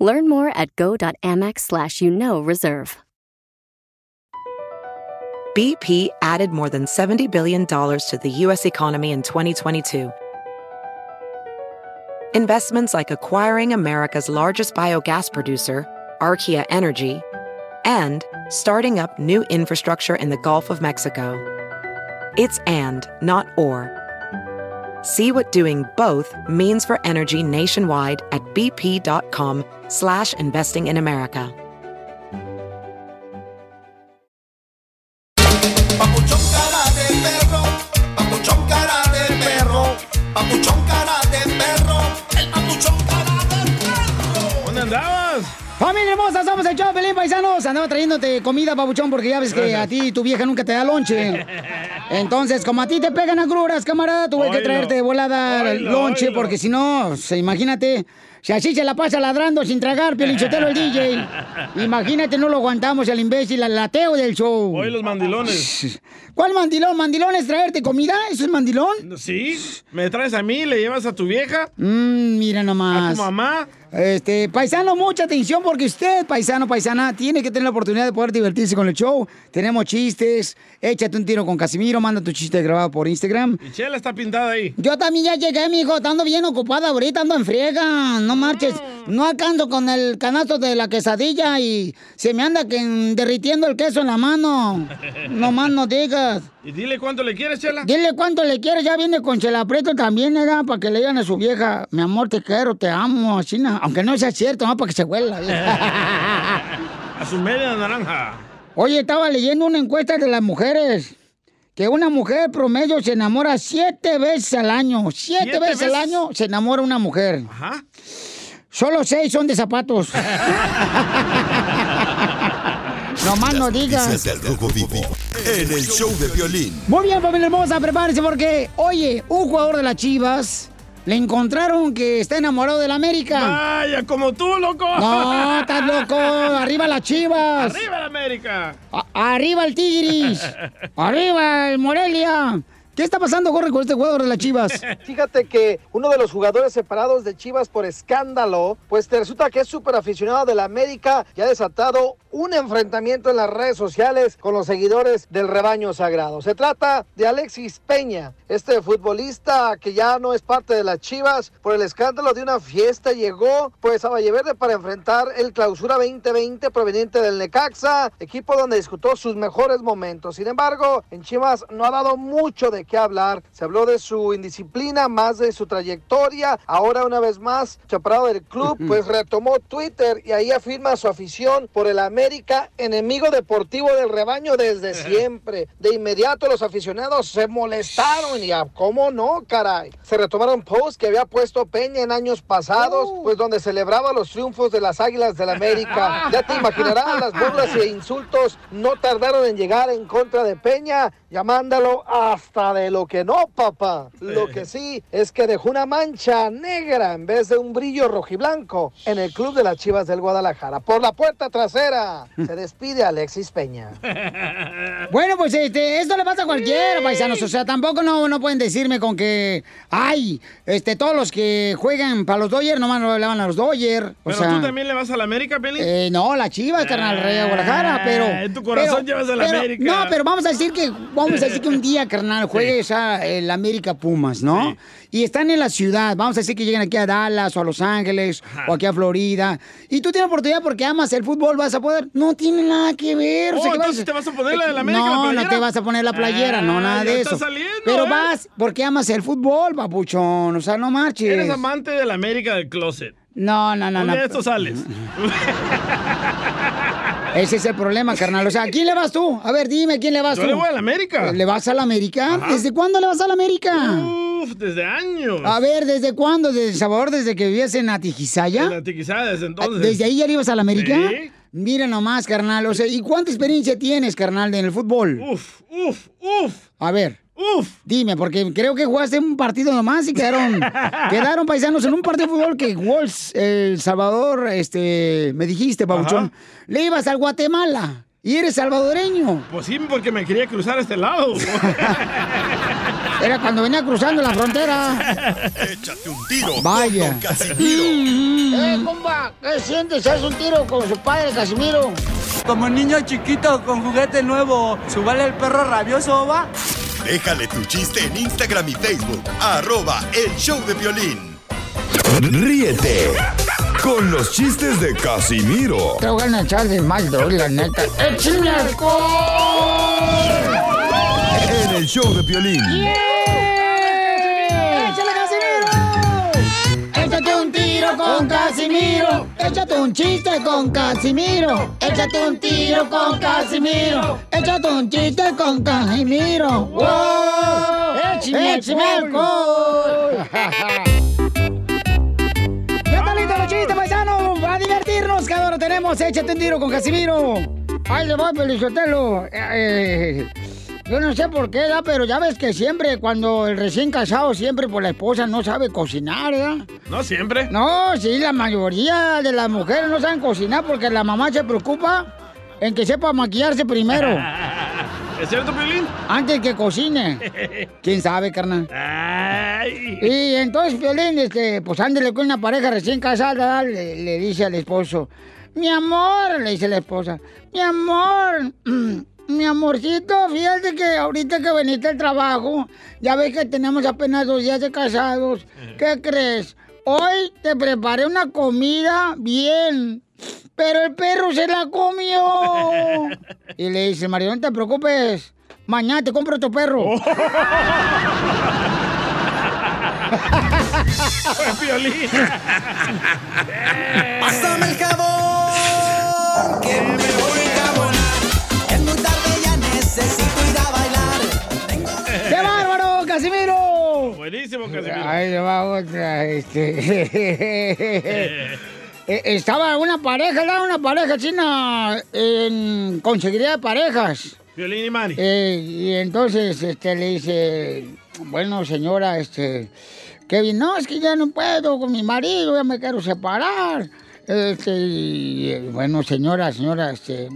Learn more at go.amex slash you know reserve. BP added more than $70 billion to the U.S. economy in 2022. Investments like acquiring America's largest biogas producer, Archaea Energy, and starting up new infrastructure in the Gulf of Mexico. It's and, not or. See what doing both means for energy nationwide at bp.com slash investing in America. Papuchón cara de perro, papuchón cara de perro, papuchón Familia hermosa, somos el show, Pelín Paisanos. Andaba trayéndote comida, papuchón, porque ya ves que a ti tu vieja nunca te da lonche. Entonces, como a ti te pegan agruras, camarada, tuve que traerte de volada lonche, porque si no, imagínate, si así se la pasa ladrando sin tragar, Pielichotelo el DJ. Imagínate, no lo aguantamos, el imbécil, al lateo del show. Hoy los mandilones. ¿Cuál mandilón? ¿Mandilón es traerte comida? ¿Eso es mandilón? ¿Sí? ¿Me traes a mí? ¿Le llevas a tu vieja? Mmm, mira nomás. ¿A tu mamá? Este, paisano, mucha atención porque usted, paisano, paisana, tiene que tener la oportunidad de poder divertirse con el show. Tenemos chistes, échate un tiro con Casimiro, manda tu chiste grabado por Instagram. Y Chela está pintada ahí. Yo también ya llegué, mijo, ando bien ocupada ahorita, ando en friega, no marches. No alcanzo con el canasto de la quesadilla y se me anda que, derritiendo el queso en la mano. No más no digas. Y dile cuánto le quieres, Chela. Dile cuánto le quieres, ya viene con Chela Prieto también, ¿verdad? Para que le digan a su vieja, mi amor, te quiero, te amo, así, na- aunque no sea cierto, ¿no? Para que se huela. A su media naranja. Oye, estaba leyendo una encuesta de las mujeres. Que una mujer promedio se enamora siete veces al año. Siete, ¿Siete veces, al veces? año se enamora una mujer. Ajá. Solo seis son de zapatos. no más no digas. Del Rojo Vivo en el show de violín. Muy bien, familia hermosa, prepárense porque, oye, un jugador de las Chivas le encontraron que está enamorado de la América. Vaya, como tú, loco. No, estás loco. Arriba las Chivas. ¡Arriba la América! A- arriba el Tigris. Arriba el Morelia. ¿Qué está pasando, Corre, con este jugador de las Chivas? Fíjate que uno de los jugadores separados de Chivas por escándalo, pues te resulta que es súper aficionado de la América y ha desatado un enfrentamiento en las redes sociales con los seguidores del rebaño sagrado. Se trata de Alexis Peña, este futbolista que ya no es parte de las Chivas por el escándalo de una fiesta llegó pues a Valleverde para enfrentar el Clausura 2020 proveniente del Necaxa, equipo donde disputó sus mejores momentos. Sin embargo, en Chivas no ha dado mucho de qué hablar. Se habló de su indisciplina, más de su trayectoria. Ahora una vez más, separado del club, pues retomó Twitter y ahí afirma su afición por el América, enemigo deportivo del rebaño desde siempre. De inmediato los aficionados se molestaron y a cómo no, caray. Se retomaron posts que había puesto Peña en años pasados, pues donde celebraba los triunfos de las Águilas del América. Ya te imaginarás, las burlas e insultos no tardaron en llegar en contra de Peña, llamándolo hasta de lo que no, papá. Lo que sí es que dejó una mancha negra en vez de un brillo rojiblanco en el club de las Chivas del Guadalajara. Por la puerta trasera se despide Alexis Peña. Bueno, pues este, esto le pasa a cualquiera, paisanos. O sea, tampoco no, no pueden decirme con que, ay, este, todos los que juegan para los Dodgers nomás no le van a los Dodgers. ¿Pero sea, tú también le vas a la América, Peli? Eh, no, la Chivas, carnal, Rey de Guadalajara, pero... Ah, en tu corazón pero- llevas a la pero- América. No, pero vamos a decir que, vamos a decir que un día, carnal, juegues a el América Pumas, ¿no? Y están en la ciudad, vamos a decir que llegan aquí a Dallas o a Los Ángeles o aquí a Florida, y tú tienes oportunidad porque amas el fútbol, vas a poder... No tiene nada que ver. Oh, ¿qué entonces te vas a poner la de la América, la No, no te vas a poner la playera, no, Ah, nada de eso. saliendo, pero ¿eh? vas porque amas el fútbol, papuchón, o sea, no marches. Eres amante de la América del closet. No, no, no, Un no. de estos sales. Ese es el problema, carnal. O sea, ¿a quién le vas tú? A ver, dime, ¿quién le vas Yo tú? le voy a la América. ¿Le vas a la América? Ajá. ¿Desde cuándo le vas a la América? Uf, desde años. A ver, ¿desde cuándo? ¿Desde El Salvador? ¿Desde que vivías en Atijizaya? En la tiquizada desde entonces. ¿Desde ahí ya le ibas a la América? Sí. Mira nomás, carnal. O sea, ¿y cuánta experiencia tienes, carnal, en el fútbol? Uf, uf, uf. A ver. Uf. Dime, porque creo que jugaste un partido nomás y quedaron, quedaron paisanos en un partido de fútbol que Wolves, El Salvador, este, me dijiste, Pauchón, le ibas al Guatemala y eres salvadoreño. Pues sí, porque me quería cruzar a este lado. Era cuando venía cruzando la frontera. Échate un tiro Vaya. con Don Casimiro. Eh, compa, ¿qué sientes? ¿Haz un tiro con su padre, Casimiro? Como niño chiquito con juguete nuevo, ¿subale el perro rabioso, va? Déjale tu chiste en Instagram y Facebook. Arroba el show de violín. Ríete con los chistes de Casimiro Te voy a echar de mal, la neta. El show de violín. ¡Échale, Casimiro! Échate un tiro con Casimiro. Échate un chiste con Casimiro. Échate un tiro con Casimiro. Échate un chiste con Casimiro. ¡Wow! ¡Échame alcohol! ¿Ya está listo los chistes, paisanos? A divertirnos, que ahora tenemos. Échate un tiro con Casimiro. Ay, le voy, Pelizotelo. Eh, yo no sé por qué, ¿verdad? pero ya ves que siempre, cuando el recién casado, siempre por la esposa no sabe cocinar, ¿verdad? No siempre. No, sí, la mayoría de las mujeres no saben cocinar porque la mamá se preocupa en que sepa maquillarse primero, ¿Es cierto, Piolín? antes que cocine. ¿Quién sabe, carnal? Ay. Y entonces, Violín, este, pues ándele con una pareja recién casada, le, le dice al esposo, mi amor, le dice la esposa, mi amor, mi amorcito, fíjate que ahorita que veniste al trabajo, ya ves que tenemos apenas dos días de casados, ¿qué crees? Hoy te preparé una comida bien, pero el perro se la comió. Y le dice, Mario, no te preocupes, mañana te compro otro perro. Fue. Pásame el jabón, que me voy Buenísimo, Casimiro. Ahí le va otra, este... Eh, Estaba una pareja, ¿verdad? Una pareja china en conseguiría de parejas. Piolín y Manny. Eh, y entonces este, le dice, bueno, señora, este, Kevin, no, es que ya no puedo con mi marido, ya me quiero separar. Este, y, eh, bueno, señora, señora, este,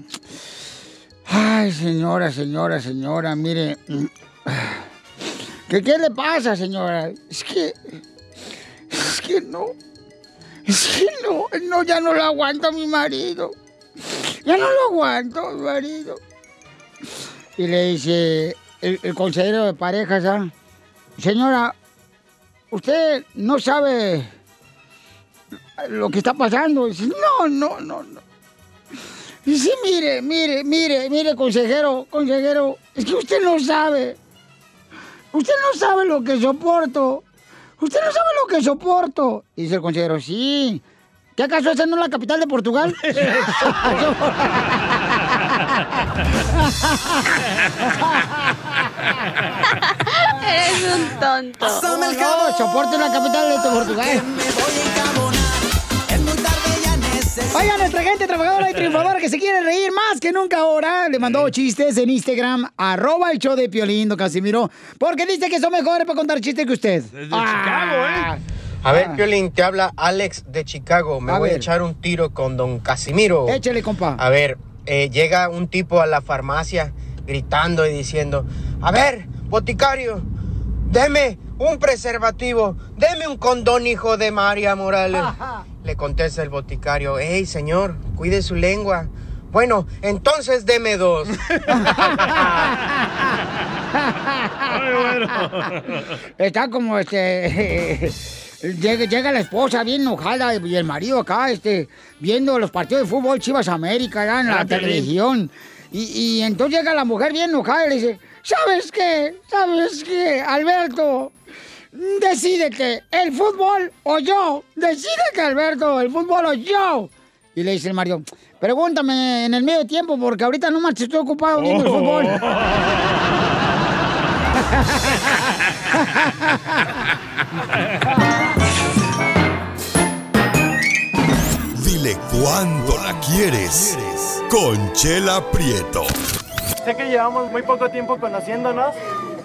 ay, señora, señora, señora, mire, ¿qué, qué le pasa, señora? Es que, es que no, es que no, no, ya no lo aguanto a mi marido. Ya no lo aguanto, mi marido. Y le dice el, consejero de parejas, ¿ah? señora, usted no sabe lo que está pasando. Dice, no, no, no, no. Dice, mire, mire, mire, mire, consejero, consejero, es que usted no sabe. Usted no sabe lo que soporto. Usted no sabe lo que soporto. Dice el consejero, sí. ¿Qué acaso esa no es la capital de Portugal? Eres un tonto. No, jabón, soporte la capital de Portugal. Oiga, nuestra gente trabajadora y triunfadora que se quiere reír más que nunca ahora, le mandó chistes en Instagram, arroba el show de Piolín, don Casimiro, porque dice que son mejores para contar chistes que usted. Desde Chicago, ¿eh? A ver, Piolín, te habla Alex de Chicago. Me A voy ver. a echar un tiro con don Casimiro. Échale, compa. A ver, eh, llega un tipo a la farmacia gritando y diciendo, a ver, boticario, deme un preservativo, deme un condón, hijo de María Morales. Le contesta el boticario, hey, señor, cuide su lengua. Bueno, entonces deme dos. Ay, bueno. Está como este. Llega, llega la esposa bien enojada y el marido acá, este, viendo los partidos de fútbol Chivas América ¿verdad? en la Ah, televisión. Y, y entonces llega la mujer bien enojada y le dice, ¿sabes qué? ¿Sabes qué? Alberto, decídete, ¿el fútbol o yo? Decídete, Alberto, ¿el fútbol o yo? Y le dice el marido, pregúntame en el medio tiempo porque ahorita no más estoy ocupado viendo el fútbol. Dile cuándo la quieres. Conchela Prieto. Sé que llevamos muy poco tiempo conociéndonos.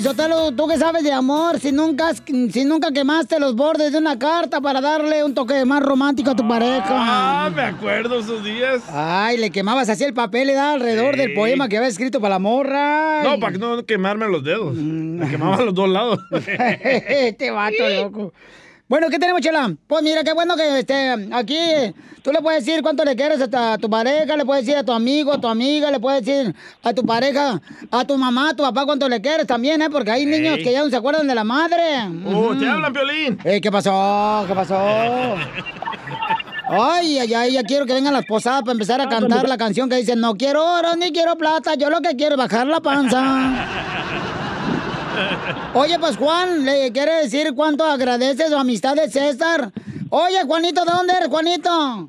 Sotelo, ¿tú qué sabes de amor? Si nunca, si nunca quemaste los bordes de una carta para darle un toque más romántico a tu pareja. Ah, me acuerdo esos días. Ay, le quemabas así el papel y da alrededor Sí. del poema que había escrito para la morra. No, para no quemarme los dedos. Me quemaba a los dos lados. este vato loco. Bueno, ¿qué tenemos, Chela? Pues mira, qué bueno que este, aquí tú le puedes decir cuánto le quieres a tu pareja, le puedes decir a tu amigo, a tu amiga, le puedes decir a tu pareja, a tu mamá, a tu papá cuánto le quieres también, ¿eh? Porque hay niños que ya no se acuerdan de la madre. Oh, te Ujú. hablan, Piolín. ¿Qué pasó? ¿Qué pasó? Ay, ay, ay, ya quiero que vengan las posadas para empezar a cantar la canción que dice, no quiero oro ni quiero plata, yo lo que quiero es bajar la panza. Oye, pues Juan, ¿le quiere decir cuánto agradece su amistad de César? Oye, Juanito, ¿de dónde eres, Juanito?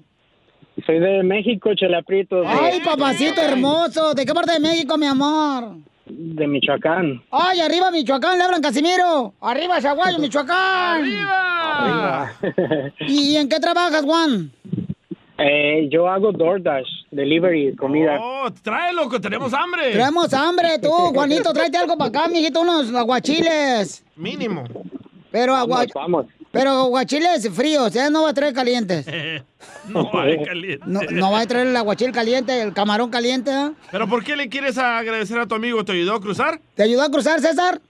Soy de México, Chela Prieto. de- Ay, papacito hermoso, ¿de qué parte de México, mi amor? De Michoacán. Ay, arriba Michoacán, le hablan Casimiro. Arriba Zaguayo, Michoacán. Arriba. ¿Y en qué trabajas, Juan? Eh, yo hago DoorDash, delivery, comida. Oh, trae, loco, tenemos hambre. Tenemos hambre, tú, Juanito, tráete algo para acá, mijito, unos aguachiles. Mínimo. Pero agua... Vamos, Pero aguachiles fríos, ¿eh? No va a traer calientes. no hay caliente. No, no va a traer el aguachil caliente, el camarón caliente, ¿eh? ¿Pero por qué le quieres agradecer a tu amigo? ¿Te ayudó a cruzar? ¿Te ayudó a cruzar, César?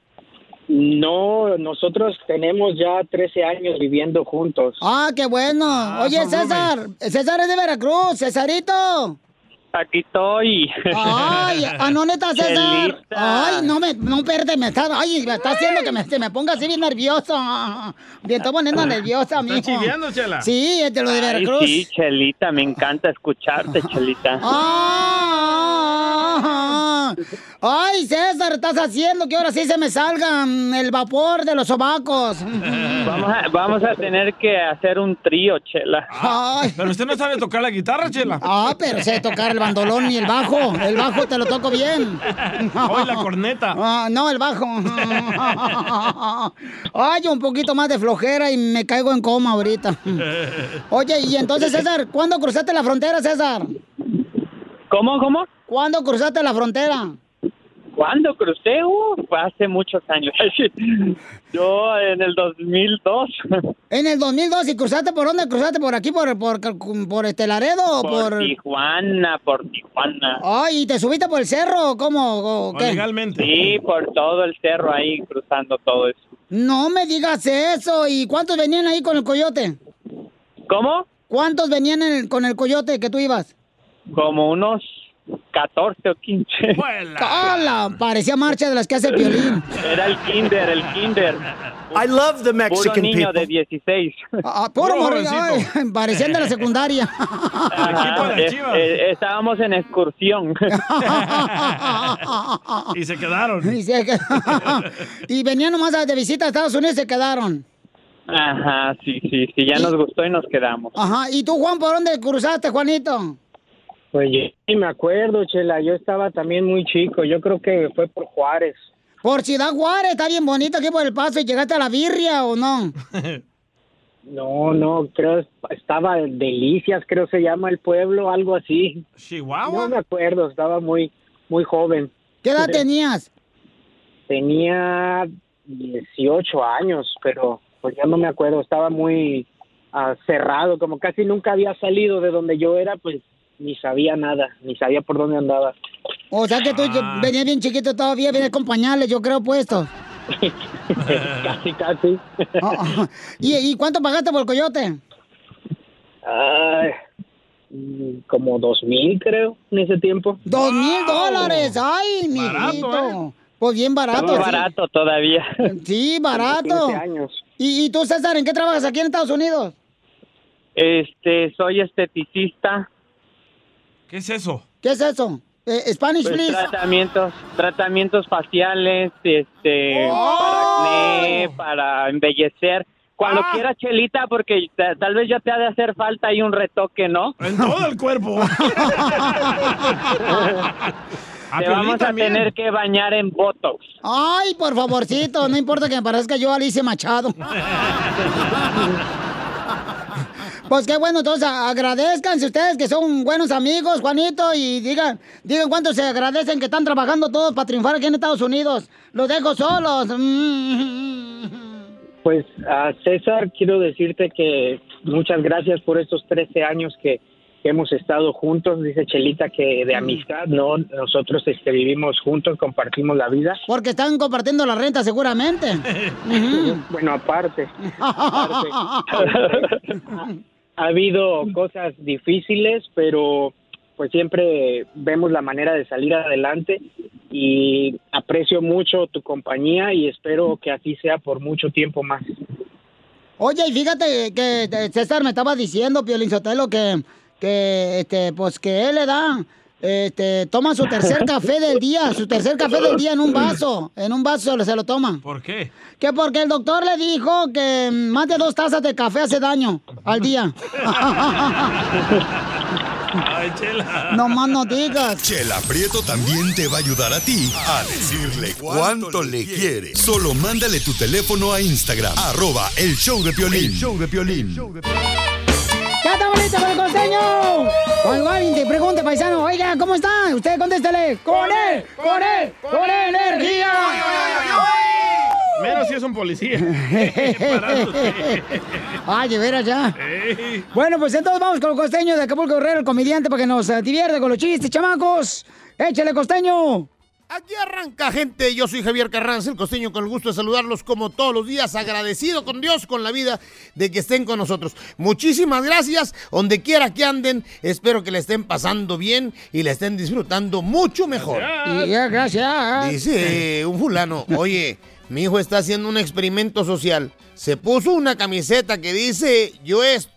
No, nosotros tenemos ya 13 años viviendo juntos. Ah, qué bueno. Oye, son César, César es de Veracruz, Cesarito. Aquí estoy. Ay, ¿a dónde está César? Chelita. Ay, no me, no, espérate, me está, ay, me está haciendo que me, se me ponga así bien nervioso. Me está poniendo nerviosa, amigo. ¿Estás chiviando, Chela? Sí, es de lo de Ay, Veracruz. sí, Chelita, me encanta escucharte, Chelita. Ah, Ay, César, estás haciendo que ahora sí se me salga mm, el vapor de los sobacos. Vamos a, vamos a tener que hacer un trío, Chela. Ay. Pero usted no sabe tocar la guitarra, Chela. Ah, pero sé tocar el bandolón y el bajo. El bajo te lo toco bien. Hoy la corneta. Ah, no, el bajo. Ay, un poquito más de flojera y me caigo en coma ahorita. Oye, y entonces, César, ¿cuándo cruzaste la frontera, César? ¿Cómo, cómo? ¿Cuándo cruzaste la frontera? ¿Cuándo crucé? Uh, fue hace muchos años. Yo en el 2002. En el 2002, ¿y cruzaste por dónde? ¿Cruzaste por aquí, por, por, por este Laredo o Por por...? Tijuana, por Tijuana. Ay, ¿y te subiste por el cerro o cómo? o qué? Sí, por todo el cerro ahí, cruzando todo eso. No me digas eso. ¿Y cuántos venían ahí con el coyote? ¿Cómo? ¿Cuántos venían en el- con el coyote que tú ibas? Como unos 14 o 15. ¡Hala! Parecía marcha de las que hace el violín. Era el kinder, el kinder. I love the Puro Mexican niño people. de 16. Ah, puro morrillo, parecían de la secundaria. Ajá, eh, eh, estábamos en excursión. Y se quedaron. Y, se- y venían nomás de visita a Estados Unidos y se quedaron. Ajá, sí, sí, sí, ya nos gustó y nos quedamos. Ajá. ¿Y tú, Juan, por dónde cruzaste, Juanito? Pues yo ni me acuerdo, Chela. Yo estaba también muy chico. Yo creo que fue por Juárez. Por Ciudad Juárez, está bien bonito aquí por el paso. ¿Y llegaste a la birria o no? No, no, creo estaba Delicias, creo se llama el pueblo, algo así. Chihuahua. No me acuerdo, estaba muy, muy joven. ¿Qué edad tenías? Tenía 18 años, pero pues ya no me acuerdo, estaba muy ah, cerrado, como casi nunca había salido de donde yo era, pues ni sabía nada, ni sabía por dónde andaba. O sea que tú venías bien chiquito todavía, vienes con pañales, yo creo, puestos. casi, casi. Ah, ¿Y, y cuánto pagaste por el coyote? Ay, como dos mil creo en ese tiempo. ¡Dos mil dólares! ¡Ay, Barato, mijito! Pues bien barato. Sí. barato todavía. Sí, barato. 15 años. ¿Y, y tú, César, en qué trabajas aquí en Estados Unidos? Este, soy esteticista. ¿Qué es eso? ¿Qué es eso? Eh, Spanish, Pues, please. tratamientos, tratamientos faciales, este, para acné, para embellecer Cuando Ah. quieras, Chelita, porque ta- tal vez ya te ha de hacer falta ahí un retoque, ¿no? En todo el cuerpo. Te vamos a tener que bañar en Botox. Ay, por favorcito, no importa que me parezca yo Alicia Machado. Pues qué bueno, entonces agradezcanse ustedes que son buenos amigos, Juanito, y digan, digan cuánto se agradecen que están trabajando todos para triunfar aquí en Estados Unidos. Los dejo solos. Mm. Pues a César quiero decirte que muchas gracias por estos 13 años que, que hemos estado juntos. Dice Chelita que de amistad, no, nosotros este, vivimos juntos, compartimos la vida. Porque están compartiendo la renta seguramente. Ujú. Bueno, aparte, aparte. ha habido cosas difíciles, pero pues siempre vemos la manera de salir adelante y aprecio mucho tu compañía y espero que así sea por mucho tiempo más. Oye, y fíjate que eh, César me estaba diciendo, Piolín Sotelo, que, que, este, pues que él le da, este, toma su tercer café del día, su tercer café del día en un vaso, en un vaso se lo, se lo toma. ¿Por qué? Que porque el doctor le dijo que más de dos tazas de café hace daño al día. Ay, chela. No más no digas. Chela Prieto también te va a ayudar a ti a decirle cuánto le quiere. Solo mándale tu teléfono a Instagram, arroba el show de Piolín. El show de Piolín. ¡Ya está bonito con el costeño! Cuando alguien te pregunte, paisano, oiga, ¿cómo está? Usted contéstele, ¡con él! ¡Con él! ¡Con energía! Menos si es un policía. Ay, de veras ya. Ey. Bueno, pues entonces vamos con el costeño de Acapulco Guerrero, el comediante, para que nos eh, divierte con los chistes, chamacos. ¡Échale, costeño! Aquí arranca, gente. Yo soy Javier Carranza, el costeño, con el gusto de saludarlos como todos los días. Agradecido con Dios, con la vida, de que estén con nosotros. Muchísimas gracias. Donde quiera que anden, espero que le estén pasando bien y le estén disfrutando mucho mejor. Y ya, gracias. Dice un fulano, oye, mi hijo está haciendo un experimento social. Se puso una camiseta que dice, yo estoy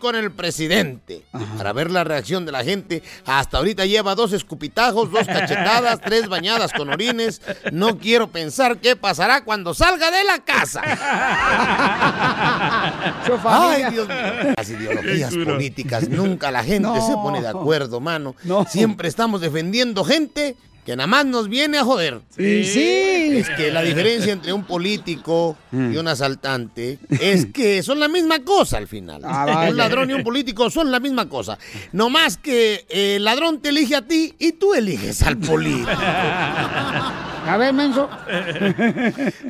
con el presidente. Para ver la reacción de la gente, hasta ahorita lleva dos escupitajos, dos cachetadas, tres bañadas con orines. No quiero pensar qué pasará cuando salga de la casa. Ay, Dios mío. Las ideologías políticas, nunca la gente No. se pone de acuerdo, mano. Siempre estamos defendiendo gente que nada más nos viene a joder. Sí, sí. Es que la diferencia entre un político y un asaltante es que son la misma cosa al final. Ah, un ladrón y un político son la misma cosa. No más que eh, el ladrón te elige a ti y tú eliges al político. A ver, menso.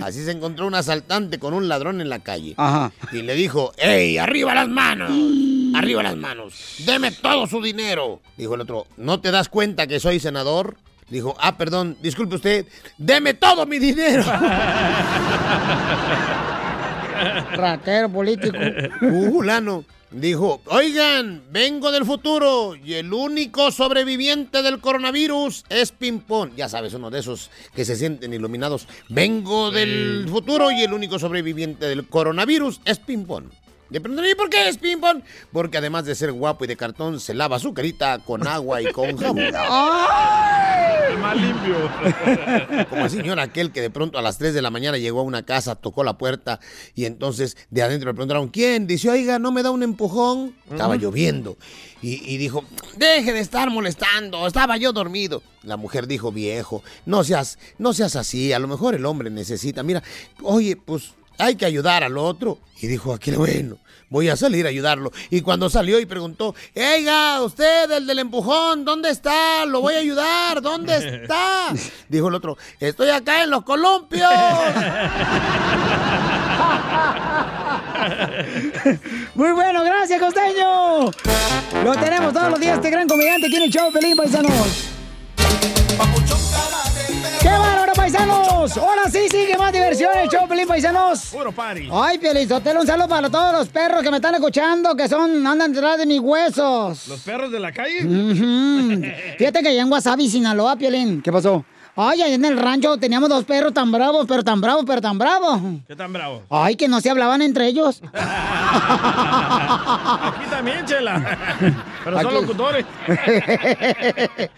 Así se encontró un asaltante con un ladrón en la calle. Ajá. Y le dijo, ¡Ey, arriba las manos! ¡Arriba las manos! ¡Deme todo su dinero! Dijo el otro, ¿no te das cuenta que soy senador? Dijo, ah, perdón, disculpe usted, ¡deme todo mi dinero! Ratero político. Un fulano dijo, oigan, vengo del futuro y el único sobreviviente del coronavirus es Pimpón. Ya sabes, uno de esos que se sienten iluminados. Vengo del futuro y el único sobreviviente del coronavirus es Pimpón. Le preguntaron, ¿y por qué es Pimpón? Porque además de ser guapo y de cartón, se lava su carita con agua y con jabón. El más limpio. Como el señor aquel que de pronto a las 3 de la mañana llegó a una casa, tocó la puerta y entonces de adentro le preguntaron, ¿quién? Dice, oiga, ¿no me da un empujón? Estaba lloviendo. Y, y dijo, deje de estar molestando, estaba yo dormido. La mujer dijo, viejo, no seas, no seas así, a lo mejor el hombre necesita, mira, oye, pues hay que ayudar al otro. Y dijo, aquel, bueno, voy a salir a ayudarlo. Y cuando salió y preguntó, oiga, usted, el del empujón, ¿dónde está? Lo voy a ayudar, ¿dónde está? Dijo el otro, estoy acá en los columpios. Muy bueno, gracias, costeño. Lo tenemos todos los días, este gran comediante en el show, Pelín, paisanos. ¡Qué bárbaro, paisanos! Ahora sí sigue más diversión el show, Pelín, paisanos. Puro party. Ay, Pielizotelo, un saludo para todos los perros que me están escuchando, que son, andan detrás de mis huesos. ¿Los perros de la calle? Fíjate que allá en Wasabi, Sinaloa, Piolín. ¿Qué pasó? Ay, allá en el rancho teníamos dos perros tan bravos, pero tan bravos, pero tan bravos. ¿Qué tan bravo? Ay, que no se hablaban entre ellos. Aquí también, chela. Pero son locutores.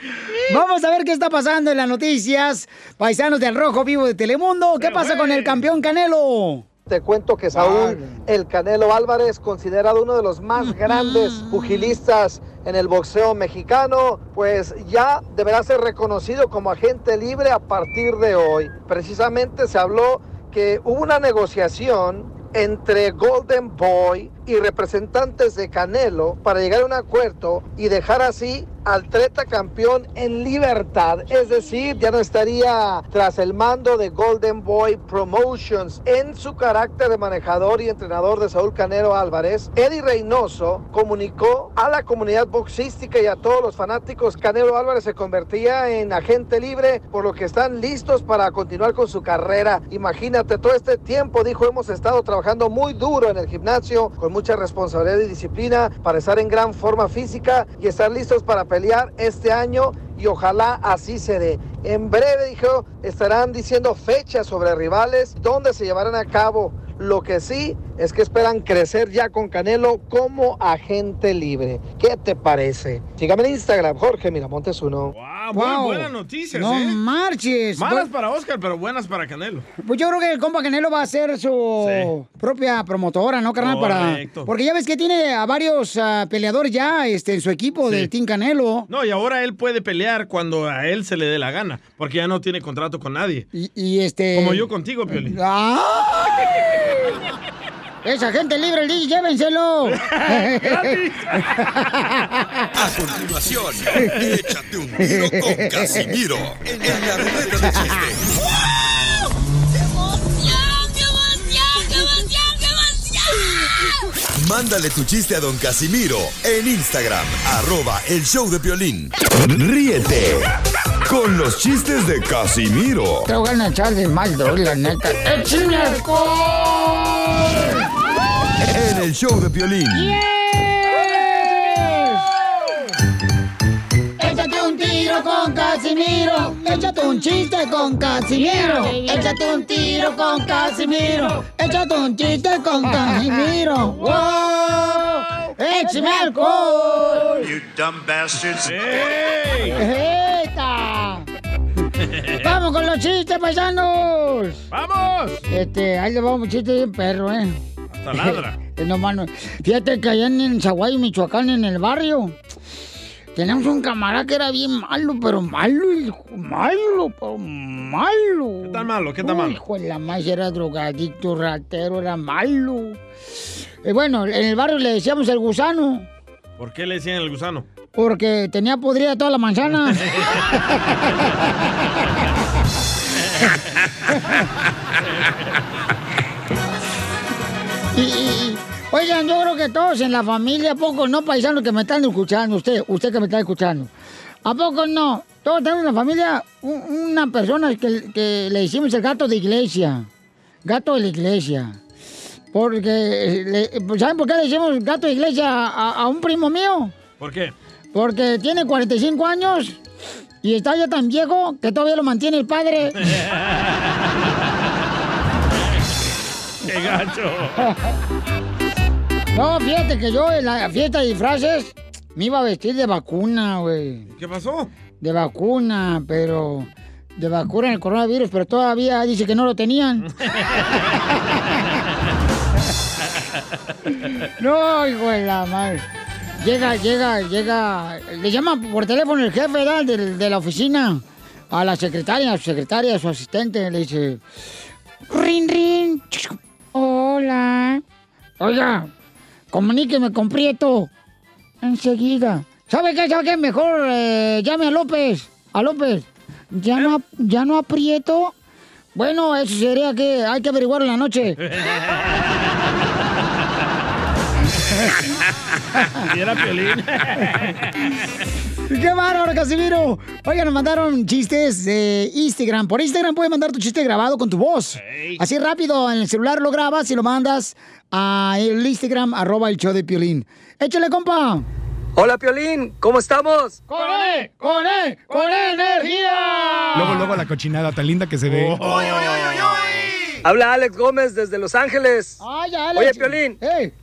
Vamos a ver qué está pasando en las noticias. Paisanos del Rojo Vivo de Telemundo. ¿Qué pasa con el campeón Canelo? Te cuento que Saúl El Canelo Álvarez, considerado uno de los más grandes pugilistas en el boxeo mexicano, pues ya deberá ser reconocido como agente libre a partir de hoy. Precisamente se habló que hubo una negociación entre Golden Boy y representantes de Canelo para llegar a un acuerdo y dejar así al treta campeón en libertad. Es decir, ya no estaría tras el mando de Golden Boy Promotions en su carácter de manejador y entrenador de Saúl Canelo Álvarez. Eddie Reynoso comunicó a la comunidad boxística y a todos los fanáticos Canelo Álvarez se convertía en agente libre, por lo que están listos para continuar con su carrera. Imagínate, todo este tiempo, dijo, hemos estado trabajando muy duro en el gimnasio, mucha responsabilidad y disciplina, para estar en gran forma física y estar listos para pelear este año y ojalá así se dé. En breve, dijo, estarán diciendo fechas sobre rivales, donde se llevarán a cabo. Lo que sí es que esperan crecer ya con Canelo como agente libre. ¿Qué te parece? Sígame en Instagram, Jorge Miramontes uno. Ah, muy buenas noticias, No ¿eh? marches. Malas para Oscar, pero buenas para Canelo. Pues yo creo que el compa Canelo va a ser su propia promotora, ¿no, carnal? Correcto. Para... Porque ya ves que tiene a varios ah, peleadores ya este, en su equipo del Team Canelo. No, y ahora él puede pelear cuando a él se le dé la gana, porque ya no tiene contrato con nadie. Y, y este... Como yo contigo, Pioli. ¡Ay! Esa gente libre, el DJ, llévenselo. A continuación, échate un tiro con Casimiro en la ruleta de chiste. Mándale tu chiste a don Casimiro en Instagram, arroba el show de violín. Ríete con los chistes de Casimiro Te voy a echar de mal, la neta. ¡Échame alcohol! En el show de violín. Échate un tiro con Casimiro. Échate un chiste con Casimiro. Échate un tiro con Casimiro. Échate un chiste con Casimiro. ¡Wow! ¡Échame alcohol! You dumb bastards. ¡Eta! ¡Vamos con los chistes, paisanos! ¡Vamos! Este, ahí le vamos un chiste bien perro, ¿eh? Hasta ladra. Eh, no, mano. Fíjate que allá en Zaguayo, Michoacán, en el barrio, tenemos un camarada que era bien malo, pero malo, hijo, malo, pero malo. ¿Qué tan malo? ¿Qué tan malo? Hijo de la más era drogadicto, ratero, era malo. Eh, bueno, en el barrio le decíamos el gusano, ¿Por qué le decían el gusano? porque tenía podrida toda la manzana. Y, y- y, oigan, yo creo que todos en la familia, ¿a poco no, paisanos que me están escuchando, usted, usted que me está escuchando? ¿A poco no? Todos tenemos en la familia un- una persona que, que le hicimos el gato de iglesia. Gato de la iglesia. Porque, ¿saben por qué le hicimos gato de iglesia a, a un primo mío? ¿Por qué? Porque tiene 45 años y está ya tan viejo que todavía lo mantiene el padre. ¡Qué gacho! No, fíjate que yo en la fiesta de disfraces me iba a vestir de vacuna, güey. ¿Qué pasó? De vacuna, pero... De vacuna en el coronavirus, pero todavía dice que no lo tenían. No, hijo de la madre. Llega, llega, llega. Le llama por teléfono el jefe ¿verdad? de, de la oficina a la secretaria, a su secretaria, a su asistente. Le dice: Rin, rin. Hola. Oiga, comuníqueme con Prieto. Enseguida. ¿Sabe qué? ¿Sabe qué? Mejor eh, llame a López. A López. ¿Ya no, ¿Ya no aprieto? Bueno, eso sería que hay que averiguarlo en la noche. Y era Piolín. ¡Qué bárbaro, Casimiro! Oigan, nos mandaron chistes de Instagram. Por Instagram puedes mandar tu chiste grabado con tu voz. Así rápido, en el celular lo grabas y lo mandas a el Instagram, arroba el show de Piolín. ¡Échale, compa! Hola Piolín, ¿cómo estamos? ¡Con él! ¡Con él! ¡Con energía! Luego, luego la cochinada tan linda que se ve. Habla Alex Gómez desde Los Ángeles. ¡Ay, Alex! Oye Piolín,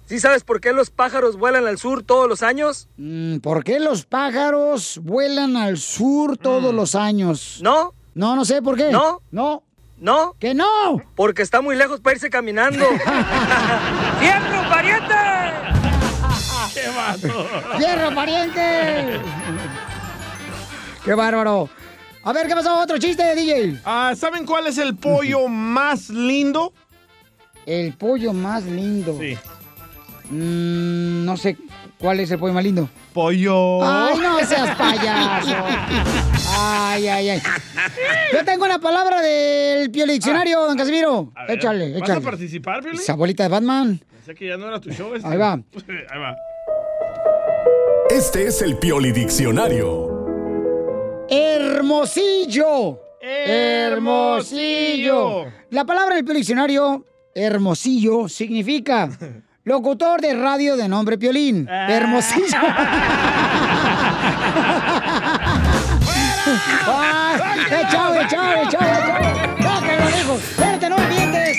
¿sí sabes por qué los pájaros vuelan al sur todos los años? Mm, ¿Por qué los pájaros vuelan al sur todos los años? ¿No? No, no sé por qué. ¿No? No. ¿No? ¡Que no! Porque está muy lejos para irse caminando. ¡Fierro, pariente! ¡Qué vato! ¡Fierro, pariente! ¡Qué bárbaro! A ver, ¿qué pasó? ¿Otro chiste, DJ? Ah, ¿Saben cuál es el pollo más lindo? El pollo más lindo. Sí. Mm, no sé cuál es el pollo más lindo. Pollo. Ay, no seas payaso. Ay, ay, ay. Yo tengo una palabra del Pio Diccionario, don Casimiro. A ver, Échale, ¿Vas échale. a participar, Piolín? Esa bolita de Batman. Pensé que ya no era tu show este. Ahí va. Ahí va. Este es el Pioli Diccionario. Hermosillo. Hermosillo. La palabra del Diccionario, hermosillo, significa locutor de radio de nombre Piolín. Hermosillo. ¡Ah! ¡Echado, echado, echado, echado! ¡Sácalo, lejos! ¡Espérate, no me mientes!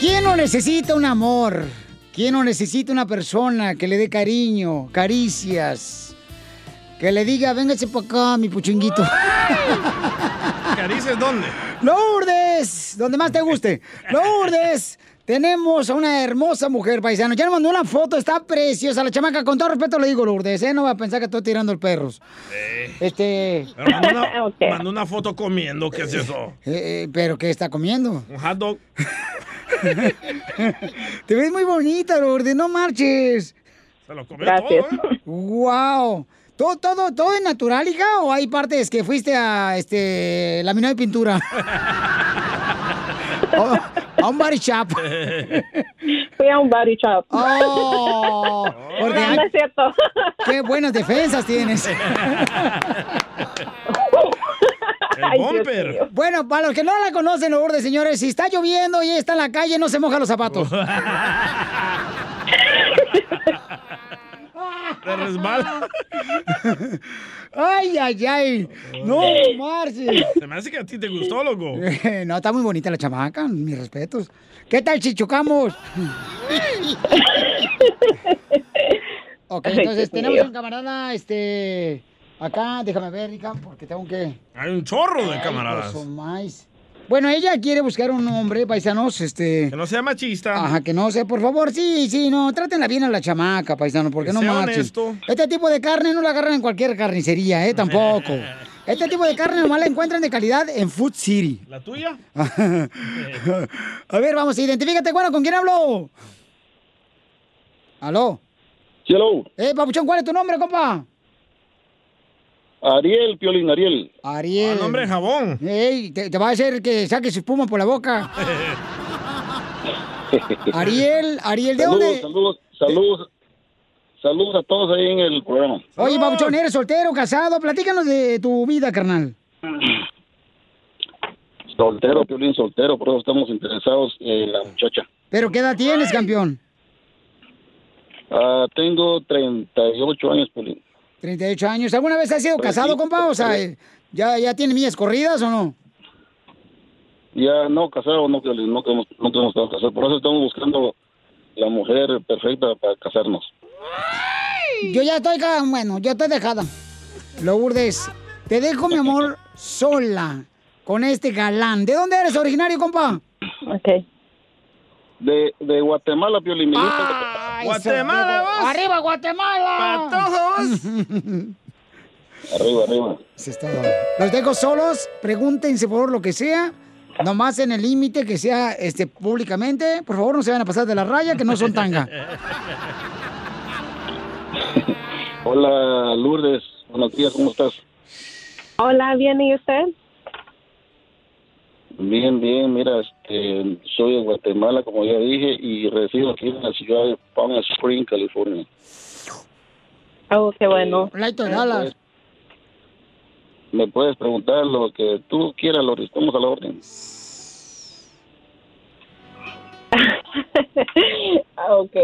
¿Quién no necesita un amor? ¿Quién no necesita una persona que le dé cariño, caricias? Que le diga, véngase para acá, mi puchinguito. ¿Caricias dónde? Lourdes, donde más te guste. Lourdes, tenemos a una hermosa mujer paisano. Ya nos mandó una foto, está preciosa la chamaca. Con todo respeto le digo, Lourdes, ¿eh? No va a pensar que estoy tirando el perros. Este. Pero mandó una, mandó una foto comiendo, ¿qué es eso? Eh, eh, ¿Pero qué está comiendo? Un hot dog. Te ves muy bonita, Lourdes, no marches. Se lo comió Gracias. todo, ¿eh? Wow. ¿Todo, todo, ¿Todo es natural, hija? ¿O hay partes que fuiste a este laminado de pintura? O- a un body shop. Fui a un body shop. Oh, No, no es cierto. Qué buenas defensas tienes. El bumper. Bueno, para los que no la conocen, Lourdes, señores, si está lloviendo y está en la calle, no se moja los zapatos. Te resbala. Ay, ay, ay. No marches. Se me hace que a ti te gustó, loco. No, está muy bonita la chamaca, mis respetos. ¿Qué tal si chocamos? ok, entonces tenemos un camarada, este, acá, déjame ver, Rica, porque tengo que... Hay un chorro de Ay, camaradas. pues, son más. Bueno, ella quiere buscar un hombre, paisanos, este... Que no sea machista. Ajá, que no sé, por favor, sí, sí, no, trátenla bien a la chamaca, paisano, porque Que no sea marchen. honesto. Este tipo de carne no la agarran en cualquier carnicería, ¿eh? Tampoco. Este tipo de carne nomás la encuentran de calidad en Food City. ¿La tuya? a ver, vamos, identifícate, bueno, ¿con quién hablo? ¿Aló? Hello, Eh, papuchón, ¿cuál es tu nombre, compa? Ariel, Piolín, Ariel. Ariel. Ah, nombre de jabón. Ey, te, te va a hacer que saques espuma por la boca. Ariel, Ariel, ¿de saludos, dónde? Saludos, saludos, saludos a todos ahí en el programa. Oye, papuchón, ¿eres soltero, casado? Platícanos de tu vida, carnal. Soltero, Piolín, soltero, por eso estamos interesados en la muchacha. ¿Pero qué edad tienes, campeón? Ah, tengo 38 años, Piolín. 38 años. ¿Alguna vez has sido Pues casado, sí, compa? O sea, ¿ya, ¿ya tiene millas corridas o no? Ya no casado, no, no queremos, no queremos casados. Por eso estamos buscando la mujer perfecta para casarnos. Yo ya estoy, bueno, yo estoy dejada. Lourdes, te dejo, mi amor, sola con este galán. ¿De dónde eres originario, compa? Ok. De, de Guatemala, Piolín. Ah, Guatemala, vos. ¡Arriba, Guatemala! ¡Pa' todos! Arriba, arriba. Los dejo solos. Pregúntense por lo que sea. Nomás en el límite que sea este públicamente. Por favor, no se van a pasar de la raya, que no son tanga. Hola, Lourdes. Buenos días, ¿cómo estás? Hola, ¿bien y usted? Bien, bien, mira, este, soy de Guatemala, como ya dije, y resido aquí en la ciudad de Palm Springs, California. Oh, qué bueno. Laito de Dallas. Me puedes preguntar lo que tú quieras, lo estamos a la orden. ok,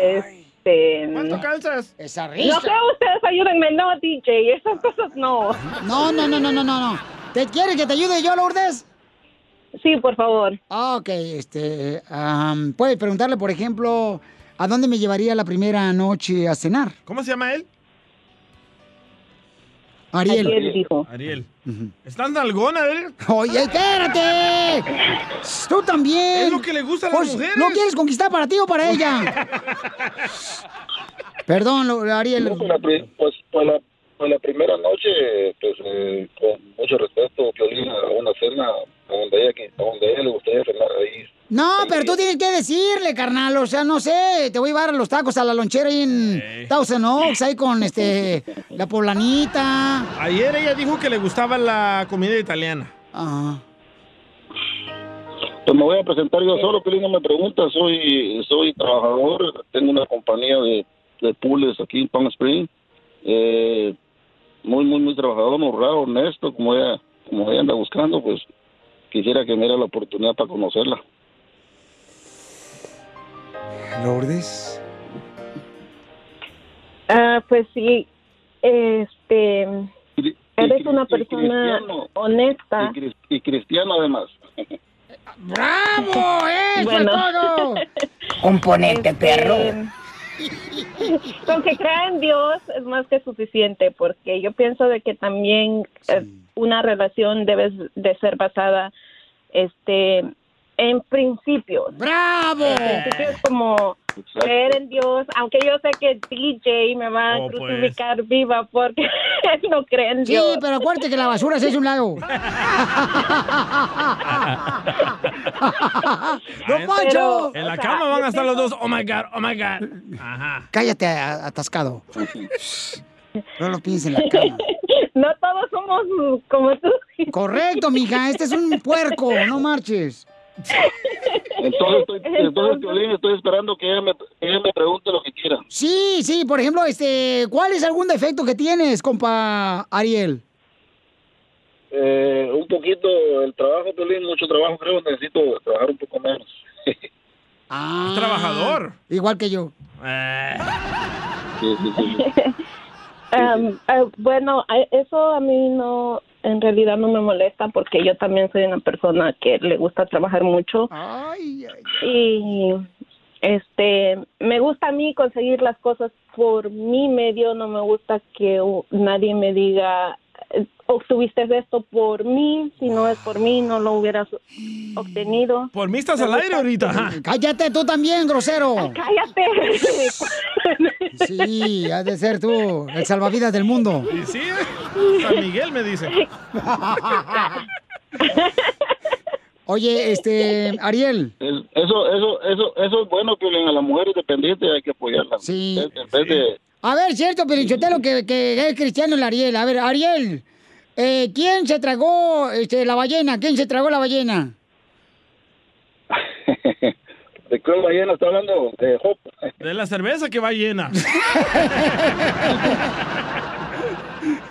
este... ¿Cuánto calzas? Esa No risa. sé, ustedes ayúdenme, no, DJ, esas cosas no. No, no, no, no, no, no, no. ¿Te quieres que te ayude yo, Lourdes? Sí, por favor. Ah, ok, este, am, puedes preguntarle, por ejemplo, ¿a dónde me llevaría la primera noche a cenar? ¿Cómo se llama él? Ariel. Ariel dijo. Ariel. ¿Estás nalgona, Ariel? Oye, espérate. Tú también. Es lo que le gusta a las Pues, mujeres. ¿No quieres conquistar para ti o para ella? Perdón, lo- Ariel. No, pues, la, pues, pues la, pues la primera noche, pues eh, con mucho respeto, Piolín, a una cena a donde ella, a donde ella le gustaría. No, pero tú tienes que decirle, carnal. O sea, no sé, te voy a llevar a los tacos a la lonchera ahí en Thousand Oaks, ahí con este la poblanita. Ayer ella dijo que le gustaba la comida italiana. Ajá. Pues me voy a presentar yo solo, Piolín, no me pregunta, soy soy trabajador, tengo una compañía de, de pools aquí en Palm Springs, eh, muy, muy, muy trabajador, honrado, honesto, como ella, como ella anda buscando, pues quisiera que me diera la oportunidad para conocerla. Lourdes. Ah, pues sí, este, eres una persona honesta. Y, cris- y cristiano además. ¡Bravo! ¡Eso Bueno. es todo! Componente, perro. Con que crea en Dios es más que suficiente, porque yo pienso de que también eh, una relación debe de ser basada, este, en principios. ¡Bravo! Principios como creer en Dios, aunque yo sé que DJ me va a Oh, pues. crucificar viva porque él no cree en Sí, Dios. pero acuérdate que la basura se hace un lado. ¡Don Poncho! En la cama van a estar los dos. Oh my God, oh my God. Ajá. Cállate, atascado. No lo pienses en la cama. No todos somos como tú. Correcto, mija. Este es un puerco. No marches. Entonces, estoy, entonces Piolín, estoy esperando que ella, me, que ella me pregunte lo que quiera. Sí, sí. Por ejemplo, este, ¿cuál es algún defecto que tienes, compa Ariel? Eh, un poquito el trabajo, Piolín, mucho trabajo, creo, necesito trabajar un poco menos. Ah, trabajador. Igual que yo. Sí, sí, sí. Ah, bueno, eso a mí no, en realidad no me molesta porque yo también soy una persona que le gusta trabajar mucho. Y este, me gusta a mí conseguir las cosas por mi medio, no me gusta que nadie me diga obtuviste esto por mí, si no es por mí no lo hubieras obtenido. Por mí estás al aire ahorita. ajá. Cállate tú también, grosero. Cállate. Sí, has de ser tú, el salvavidas del mundo. Y sí, eh. San Miguel me dice. Oye, este, Ariel. Es- Eso, eso, eso, eso es bueno, Piolín, a la mujer independiente hay que apoyarla. Sí. En en vez de... A ver, cierto, Pelichotelo, que, que es cristiano el Ariel. A ver, Ariel, eh, ¿quién se tragó este, la ballena? ¿Quién se tragó la ballena? ¿De qué ballena está hablando? De Hop. De la cerveza que va llena.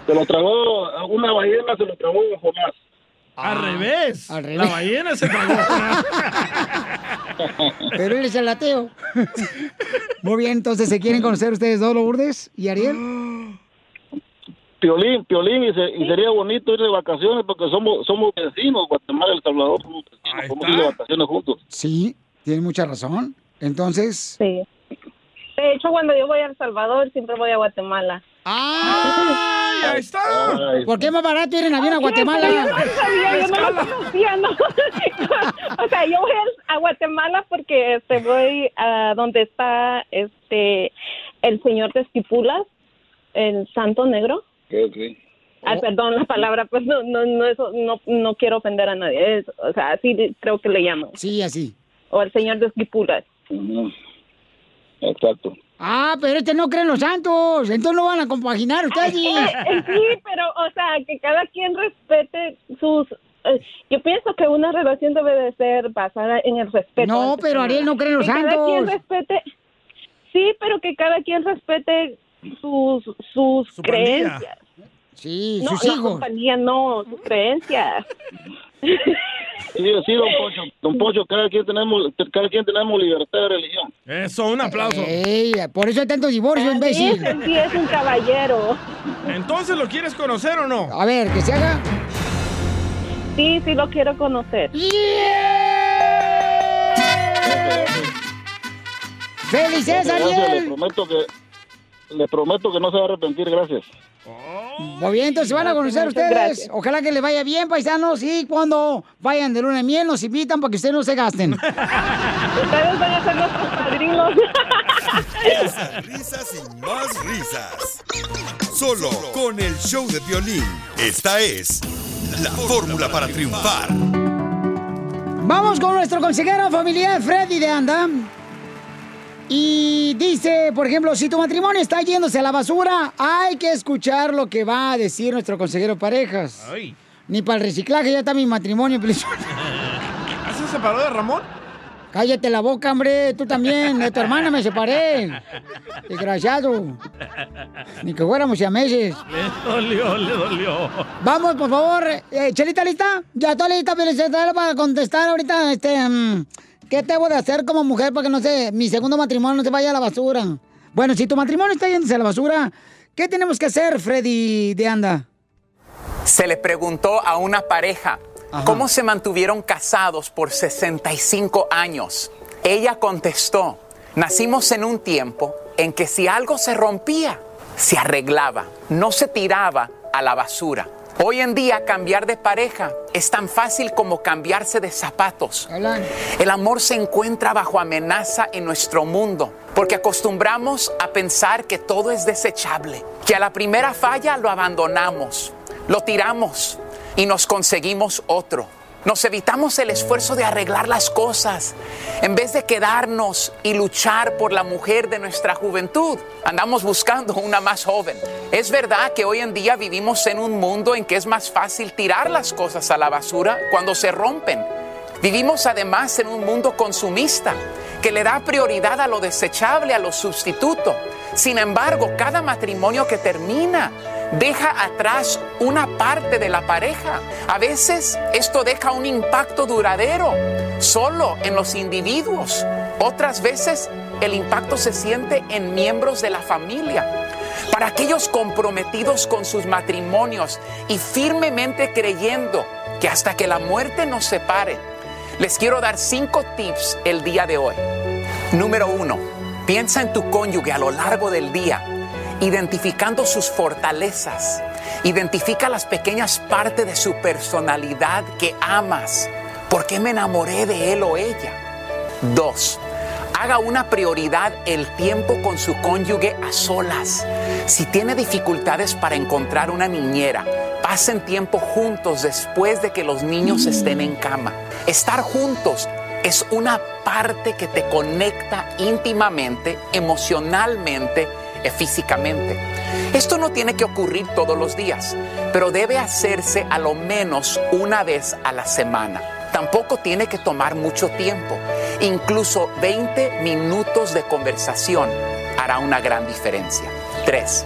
Se lo tragó, una ballena se lo tragó Jonás. Al revés. al revés. La ballena se tragó. Pero él es el ateo. Muy bien, entonces, ¿se quieren conocer ustedes dos, Lourdes y Ariel? Piolín, Piolín, y, se- y sería bonito ir de vacaciones porque somos somos vecinos, Guatemala y El Salvador, somos vecinos, podemos ir de vacaciones juntos. Sí, tienes mucha razón. Entonces... Sí. De hecho, cuando yo voy a El Salvador, siempre voy a Guatemala. ¡Ay, ahí está! ¿Por qué es más barato ir en avión a Yo no Guatemala? sabía, yo no lo conocía, ¿no? o sea, yo voy a Guatemala porque este, voy a donde está este el señor de Esquipulas, el Santo Negro. Ok, ok. Ah, perdón la palabra, pues no, no, no, eso, no, no quiero ofender a nadie. es- o sea, así creo que le llaman. Sí, así. O el señor de Esquipulas. Exacto. Ah, pero este no cree en los santos. Entonces no van a compaginar ustedes. Sí, pero, o sea, que cada quien respete sus... eh, yo pienso que una relación debe de ser basada en el respeto. No, pero Ariel no cree en los Que Cada quien santos. respete... Sí, pero que cada quien respete sus, sus creencias. Sí, no, sus no, hijos. compañía, no, sus creencias. Sí, sí, don Pocho, don Pocho, cada quien tenemos, cada quien tenemos libertad de religión. Eso, un aplauso. Ey, por eso hay tanto divorcio, imbécil. Ese sí es un caballero. Entonces, ¿lo quieres conocer o no? A ver, que se haga. Sí, sí lo quiero conocer. ¡Felicidades, Gracias, Le Ariel! prometo que, le prometo que no se va a arrepentir, gracias. Muy bien, entonces van a conocer Muchas ustedes. gracias. Ojalá que les vaya bien, paisanos. Y cuando vayan de luna de miel, nos invitan para que ustedes no se gasten. Ustedes van a ser nuestros padrinos. Risas, risas y más risas. Solo con el show de violín. Esta es la fórmula para triunfar. Vamos con nuestro consejero familiar, Freddy de Anda. Y dice, por ejemplo, si tu matrimonio está yéndose a la basura, hay que escuchar lo que va a decir nuestro consejero parejas. Ay. Ni para el reciclaje ya está mi matrimonio. ¿Ah, se separó de Ramón? Cállate la boca, hombre. Tú también. De tu hermana me separé. Desgraciado. Ni que fuéramos siameses. Le dolió, le dolió. Vamos, por favor. Eh, Chelita, ¿lista? Ya está lista, Felicitela, para contestar ahorita, este... mm, ¿Qué debo de hacer como mujer para que, no sé, mi segundo matrimonio no se vaya a la basura? Bueno, si tu matrimonio está yéndose a la basura, ¿qué tenemos que hacer, Freddy de Anda? Se le preguntó a una pareja cómo se mantuvieron casados por 65 años. Ella contestó, nacimos en un tiempo en que si algo se rompía, se arreglaba, no se tiraba a la basura. Hoy en día cambiar de pareja es tan fácil como cambiarse de zapatos. El amor se encuentra bajo amenaza en nuestro mundo porque acostumbramos a pensar que todo es desechable, que a la primera falla lo abandonamos, lo tiramos y nos conseguimos otro. Nos evitamos el esfuerzo de arreglar las cosas. En vez de quedarnos y luchar por la mujer de nuestra juventud, andamos buscando una más joven. Es verdad que hoy en día vivimos en un mundo en que es más fácil tirar las cosas a la basura cuando se rompen. Vivimos además en un mundo consumista que le da prioridad a lo desechable, a lo sustituto. Sin embargo, cada matrimonio que termina deja atrás una parte de la pareja. A veces esto deja un impacto duradero solo en los individuos. Otras veces el impacto se siente en miembros de la familia. Para aquellos comprometidos con sus matrimonios y firmemente creyendo que hasta que la muerte nos separe, les quiero dar cinco tips el día de hoy. Número uno, piensa en tu cónyuge a lo largo del día, identificando sus fortalezas. Identifica las pequeñas partes de su personalidad que amas. ¿Por qué me enamoré de él o ella? Dos, haga una prioridad el tiempo con su cónyuge a solas. Si tiene dificultades para encontrar una niñera, pasen tiempo juntos después de que los niños estén en cama. Estar juntos es una parte que te conecta íntimamente, emocionalmente físicamente. Esto no tiene que ocurrir todos los días, pero debe hacerse a lo menos una vez a la semana. Tampoco tiene que tomar mucho tiempo. Incluso 20 minutos de conversación hará una gran diferencia. 3.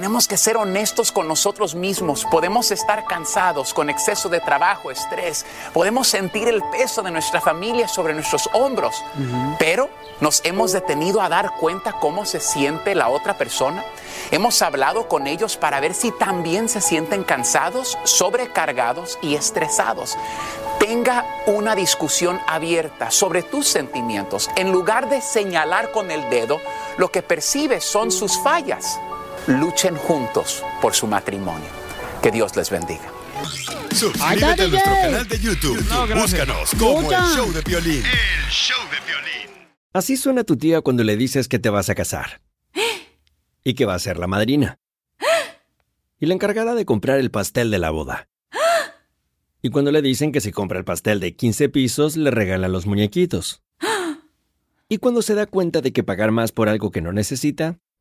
Tenemos que ser honestos con nosotros mismos. Podemos estar cansados con exceso de trabajo, estrés. Podemos sentir el peso de nuestra familia sobre nuestros hombros. Pero nos hemos detenido a dar cuenta cómo se siente la otra persona. Hemos hablado con ellos para ver si también se sienten cansados, sobrecargados y estresados. Tenga una discusión abierta sobre tus sentimientos. En lugar de señalar con el dedo, lo que percibes son sus fallas luchen juntos por su matrimonio. Que Dios les bendiga. Suscríbete a nuestro canal de YouTube. Búscanos como el show de violín. Así suena tu tía cuando le dices que te vas a casar. Y que va a ser la madrina. Y la encargada de comprar el pastel de la boda. Y cuando le dicen que si compra el pastel de 15 pisos, le regalan los muñequitos. Y cuando se da cuenta de que pagar más por algo que no necesita,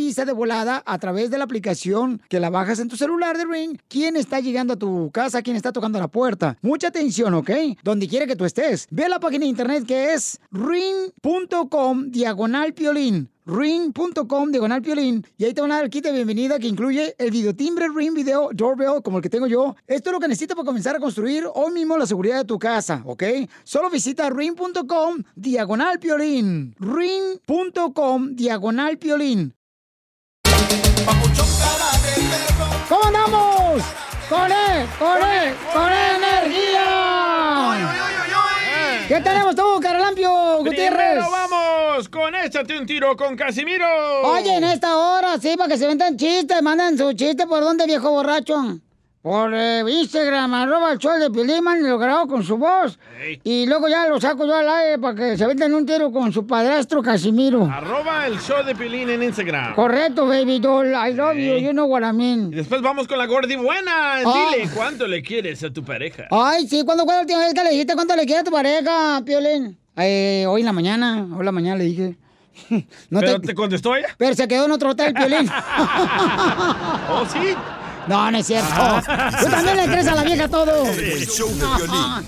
avisa de volada a través de la aplicación que la bajas en tu celular de Ring, quién está llegando a tu casa, quién está tocando la puerta. Mucha atención, ¿ok? Donde quiera que tú estés. Ve a la página de internet que es ring.com diagonal piolín ring.com diagonal piolín y ahí te van a dar el kit de bienvenida que incluye el videotimbre Ring Video Doorbell como el que tengo yo. Esto es lo que necesitas para comenzar a construir hoy mismo la seguridad de tu casa, ¿ok? Solo visita ring.com diagonal piolín ring.com diagonal piolín ¿Cómo andamos? ¡Con él! ¡Con él! ¡Con energía! ¿Qué tenemos tú, Caralampio Gutiérrez? Vamos con Échate un tiro con Casimiro. Oye, en esta hora, sí, para que se ventan chistes, mandan su chiste por dónde, viejo borracho. Por eh, Instagram, arroba el show de Piliman, lo grabo con su voz. Y luego ya lo saco yo al aire para que se venden un tiro con su padrastro Casimiro. Arroba el show de Pilín en Instagram. Correcto, baby doll. I love you. You know what I mean. Y después vamos con la gordi buena. Ah. Dile cuánto le quieres a tu pareja. Ay, sí, ¿cuándo fue la última vez que le dijiste cuánto le quiere a tu pareja, Piolín? Eh, hoy en la mañana, hoy en la mañana le dije. No ¿Pero te contestó ella? Pero se quedó en otro hotel, Piolín. ¿Oh, sí? No, no es cierto. Tú también le crees a la vieja todo. El show de.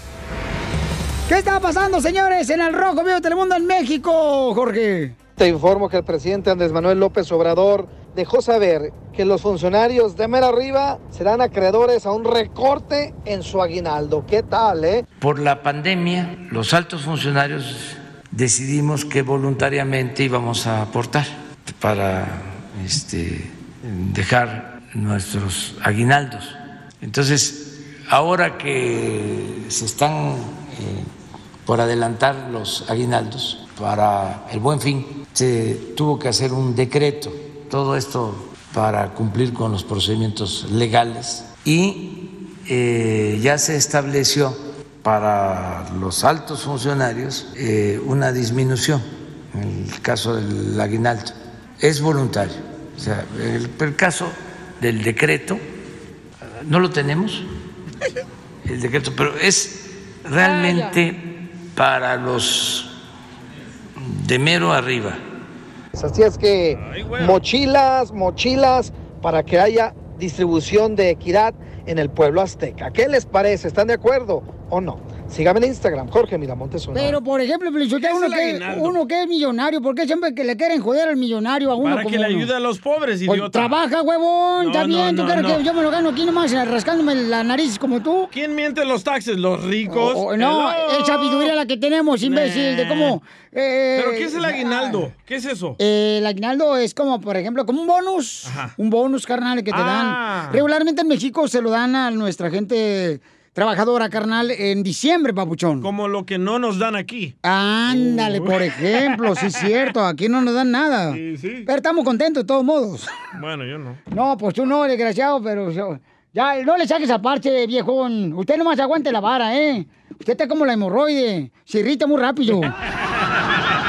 ¿Qué está pasando, señores, en el Rojo Vivo Telemundo en México, Jorge? Te informo que el presidente Andrés Manuel López Obrador dejó saber que los funcionarios de mera arriba serán acreedores a un recorte en su aguinaldo. ¿Qué tal, eh? Por la pandemia, los altos funcionarios decidimos que voluntariamente íbamos a aportar para este, dejar nuestros aguinaldos. Entonces, ahora que se están eh, por adelantar los aguinaldos para el buen fin, se tuvo que hacer un decreto, todo esto para cumplir con los procedimientos legales y eh, ya se estableció para los altos funcionarios eh, una disminución en el caso del aguinaldo. Es voluntario. O sea, el, el caso del decreto no lo tenemos, el decreto, pero es realmente para los de mero arriba. Así es que mochilas, mochilas, para que haya distribución de equidad en el pueblo azteca. ¿Qué les parece? ¿Están de acuerdo o no? Sígame en Instagram, Jorge Miramontes uno. Pero, por ejemplo, Felicitero, uno, es el que, uno que es millonario, ¿por qué siempre que le quieren joder al millonario a uno Para que le uno? ayude a los pobres, Pues, idiota. trabaja, huevón, está no, bien, ¿tú no, crees no. que yo me lo gano aquí nomás eh, rascándome la nariz como tú? ¿Quién miente los taxes? ¿Los ricos? O- o- no, Hello. es sabiduría la que tenemos, imbécil, de cómo... eh, ¿Pero qué es el aguinaldo? ¿Qué es eso? Eh, el aguinaldo es como, por ejemplo, como un bonus. Un bonus, carnal, que te Ah. dan. Regularmente en México se lo dan a nuestra gente trabajadora, carnal, en diciembre, papuchón. Como lo que no nos dan aquí. Ándale, Uh. por ejemplo, sí es cierto, aquí no nos dan nada. Pero estamos contentos de todos modos. Bueno, yo no. No, pues tú no, desgraciado, pero yo- ya no le saques aparte, viejón. Usted nomás aguante la vara, ¿eh? Usted está como la hemorroide, se irrita muy rápido.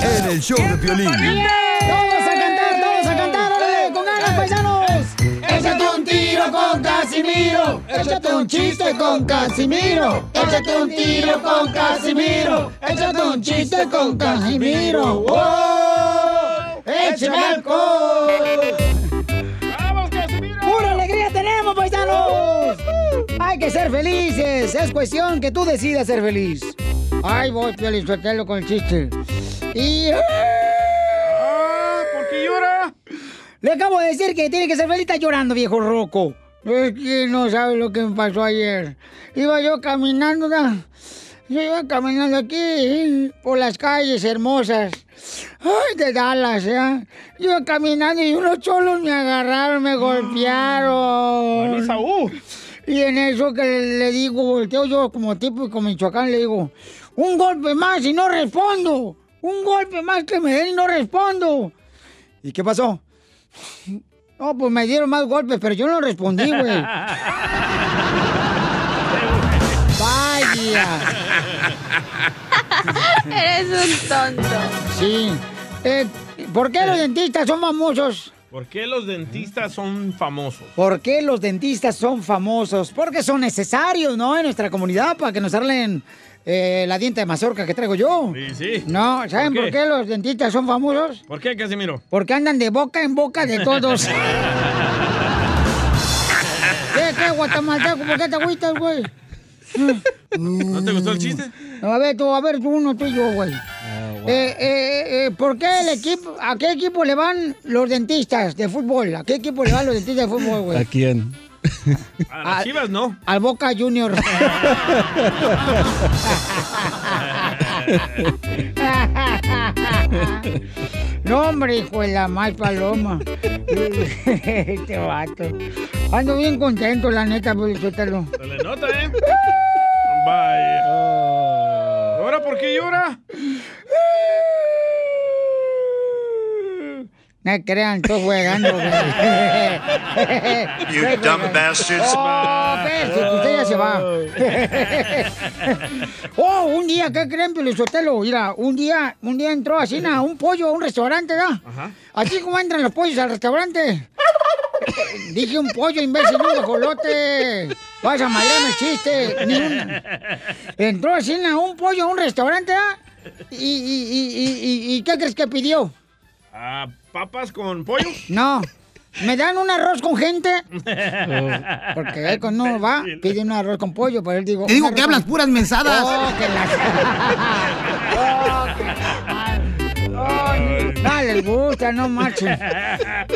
En el show de Violín. ¡Todos a cantar, todos a cantar! ¡Órale, con ganas, paisanos! Échate un tiro con Casimiro. Échate un chiste con Casimiro. Échate un tiro con Casimiro. Échate un chiste con Casimiro. ¡Wow! ¡Échame alcohol! ¡Vamos, Casimiro! ¡Pura alegría tenemos, paisanos! Hay que ser felices. Es cuestión que tú decidas ser feliz. Ay, voy, Piolín, suéltalo con el chiste. Y... ¿Por qué llora? Le acabo de decir que tiene que ser feliz. Está llorando, viejo roco. Es que no sabe lo que me pasó ayer. Iba yo caminando, ¿da? Yo iba caminando aquí por las calles hermosas. Ay, de Dallas, ¿ya? Yo iba caminando y unos cholos me agarraron, me golpearon. Y en eso que le digo, volteo yo como tipo como Michoacán, le digo, un golpe más y no respondo. Un golpe más que me den y no respondo. ¿Y qué pasó? No, pues me dieron más golpes, pero yo no respondí, güey. Vaya. Eres un tonto. Sí. Eh, ¿Por qué los dentistas son famosos? ¿Por qué los dentistas son famosos? ¿Por qué los dentistas son famosos? Porque son necesarios, ¿no? En nuestra comunidad para que nos arreglen eh, la diente de mazorca que traigo yo. Sí, sí. No, ¿saben ¿Por por qué? los dentistas son famosos? ¿Por qué, Casimiro? Porque andan de boca en boca de todos. ¿Qué, qué, guatemalteco? ¿Por qué te agüitas, güey? ¿No te gustó el chiste? No, a ver, tú, a ver, tú, uno, tú y yo, güey. Eh, eh, eh, ¿Por qué el equipo, a qué equipo le van los dentistas de fútbol? ¿A qué equipo le van los dentistas de fútbol, güey? ¿A quién? A las chivas no. Al Boca Junior. no, hombre, hijo de la mal paloma. este vato. Ando bien contento, la neta, pues, suéltalo. Se le nota, ¿eh? Vaya. ¿Ahora por qué llora? No crean, estoy jugando, güey. You dumb bastards. Oh, que usted ya se va. oh, un día, ¿qué creen, Pelizotelo? Mira, un día, un día entró así a un pollo a un restaurante, ¿da? Así como entran los pollos al restaurante. Dije un pollo, imbécil, un guajolote. Vas a madrearme el chiste. Ni un- Entró así a un pollo a un restaurante, ¿da? ¿Y, y, y, y, y- y qué crees que pidió? Ah, ¿Papas con pollo? No. ¿Me dan un arroz con gente? Porque él cuando uno va, pide un arroz con pollo, pero él digo... Te digo que hablas con- puras mensadas. Oh, que la... Oh, que la- No les gusta, no marchen.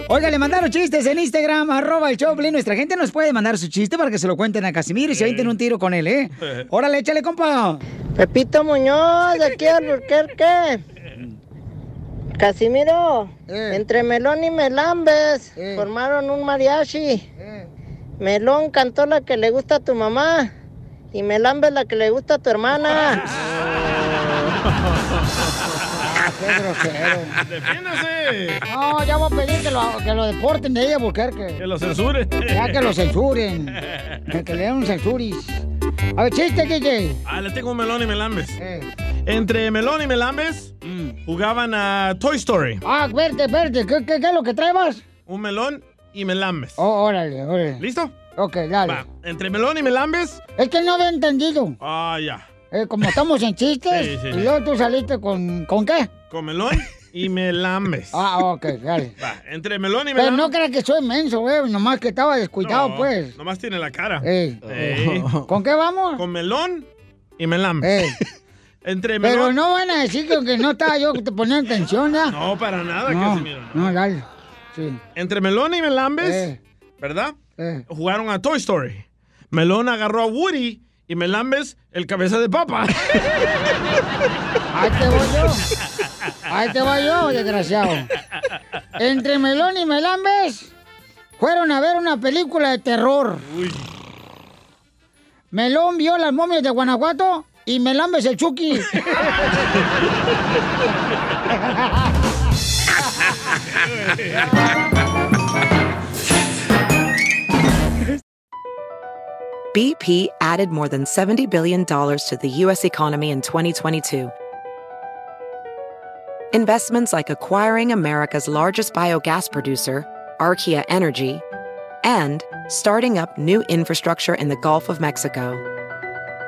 Oiga, le mandaron chistes en Instagram, arroba el Choplin. Nuestra gente nos puede mandar su chiste para que se lo cuenten a Casimiro y se avienten un tiro con él, ¿eh? Órale, échale, compa. Pepito Muñoz, de aquí Burquerque. Casimiro, entre Melón y Melambes formaron un mariachi. Melón cantó la que le gusta a tu mamá y Melambes la que le gusta a tu hermana. Qué grosero. ¡Defiéndase! No, ya voy a pedir que lo, que lo deporten de ella, Burquerque. Que lo censuren. Ya que lo censuren. Que, que le den un censuris. A ver, chiste, DJ. Ah, le tengo un melón y melambes. Entre Melón y Melambes jugaban a Toy Story. Ah, espérate, espérate. ¿Qué, qué, qué es lo que traebas? Un melón y Melambes. Oh, órale, órale. ¿Listo? Ok, dale. Va, entre Melón y Melambes. Es que no había entendido. Ah, ya. Eh, como estamos en chistes, Sí, sí. y luego tú saliste con... ¿Con qué? Con Melón y Melambes. Ah, ok, dale. Va, entre Melón y Pero Melambes. no creas que soy menso, güey. Nomás que estaba descuidado, No, pues. Nomás tiene la cara. Ey. Ey. ¿Con qué vamos? Con Melón y Melambes. Entre Pero no van a decir que, que no estaba yo te poniendo atención, ¿ya? No, para nada, no, Casimiro. No, dale. Sí. Entre Melón y Melambes, Eh. ¿verdad? Eh. Jugaron a Toy Story. Melón agarró a Woody y Melambes el cabeza de papa. Ahí te voy yo. Ahí te voy yo, desgraciado. Entre Melón y Melambes fueron a ver una película de terror. Melón vio las momias de Guanajuato y Melambes el Chucky. BP added more than $70 billion to the U.S. economy in 2022. Investments like acquiring America's largest biogas producer, Archaea Energy, and starting up new infrastructure in the Gulf of Mexico.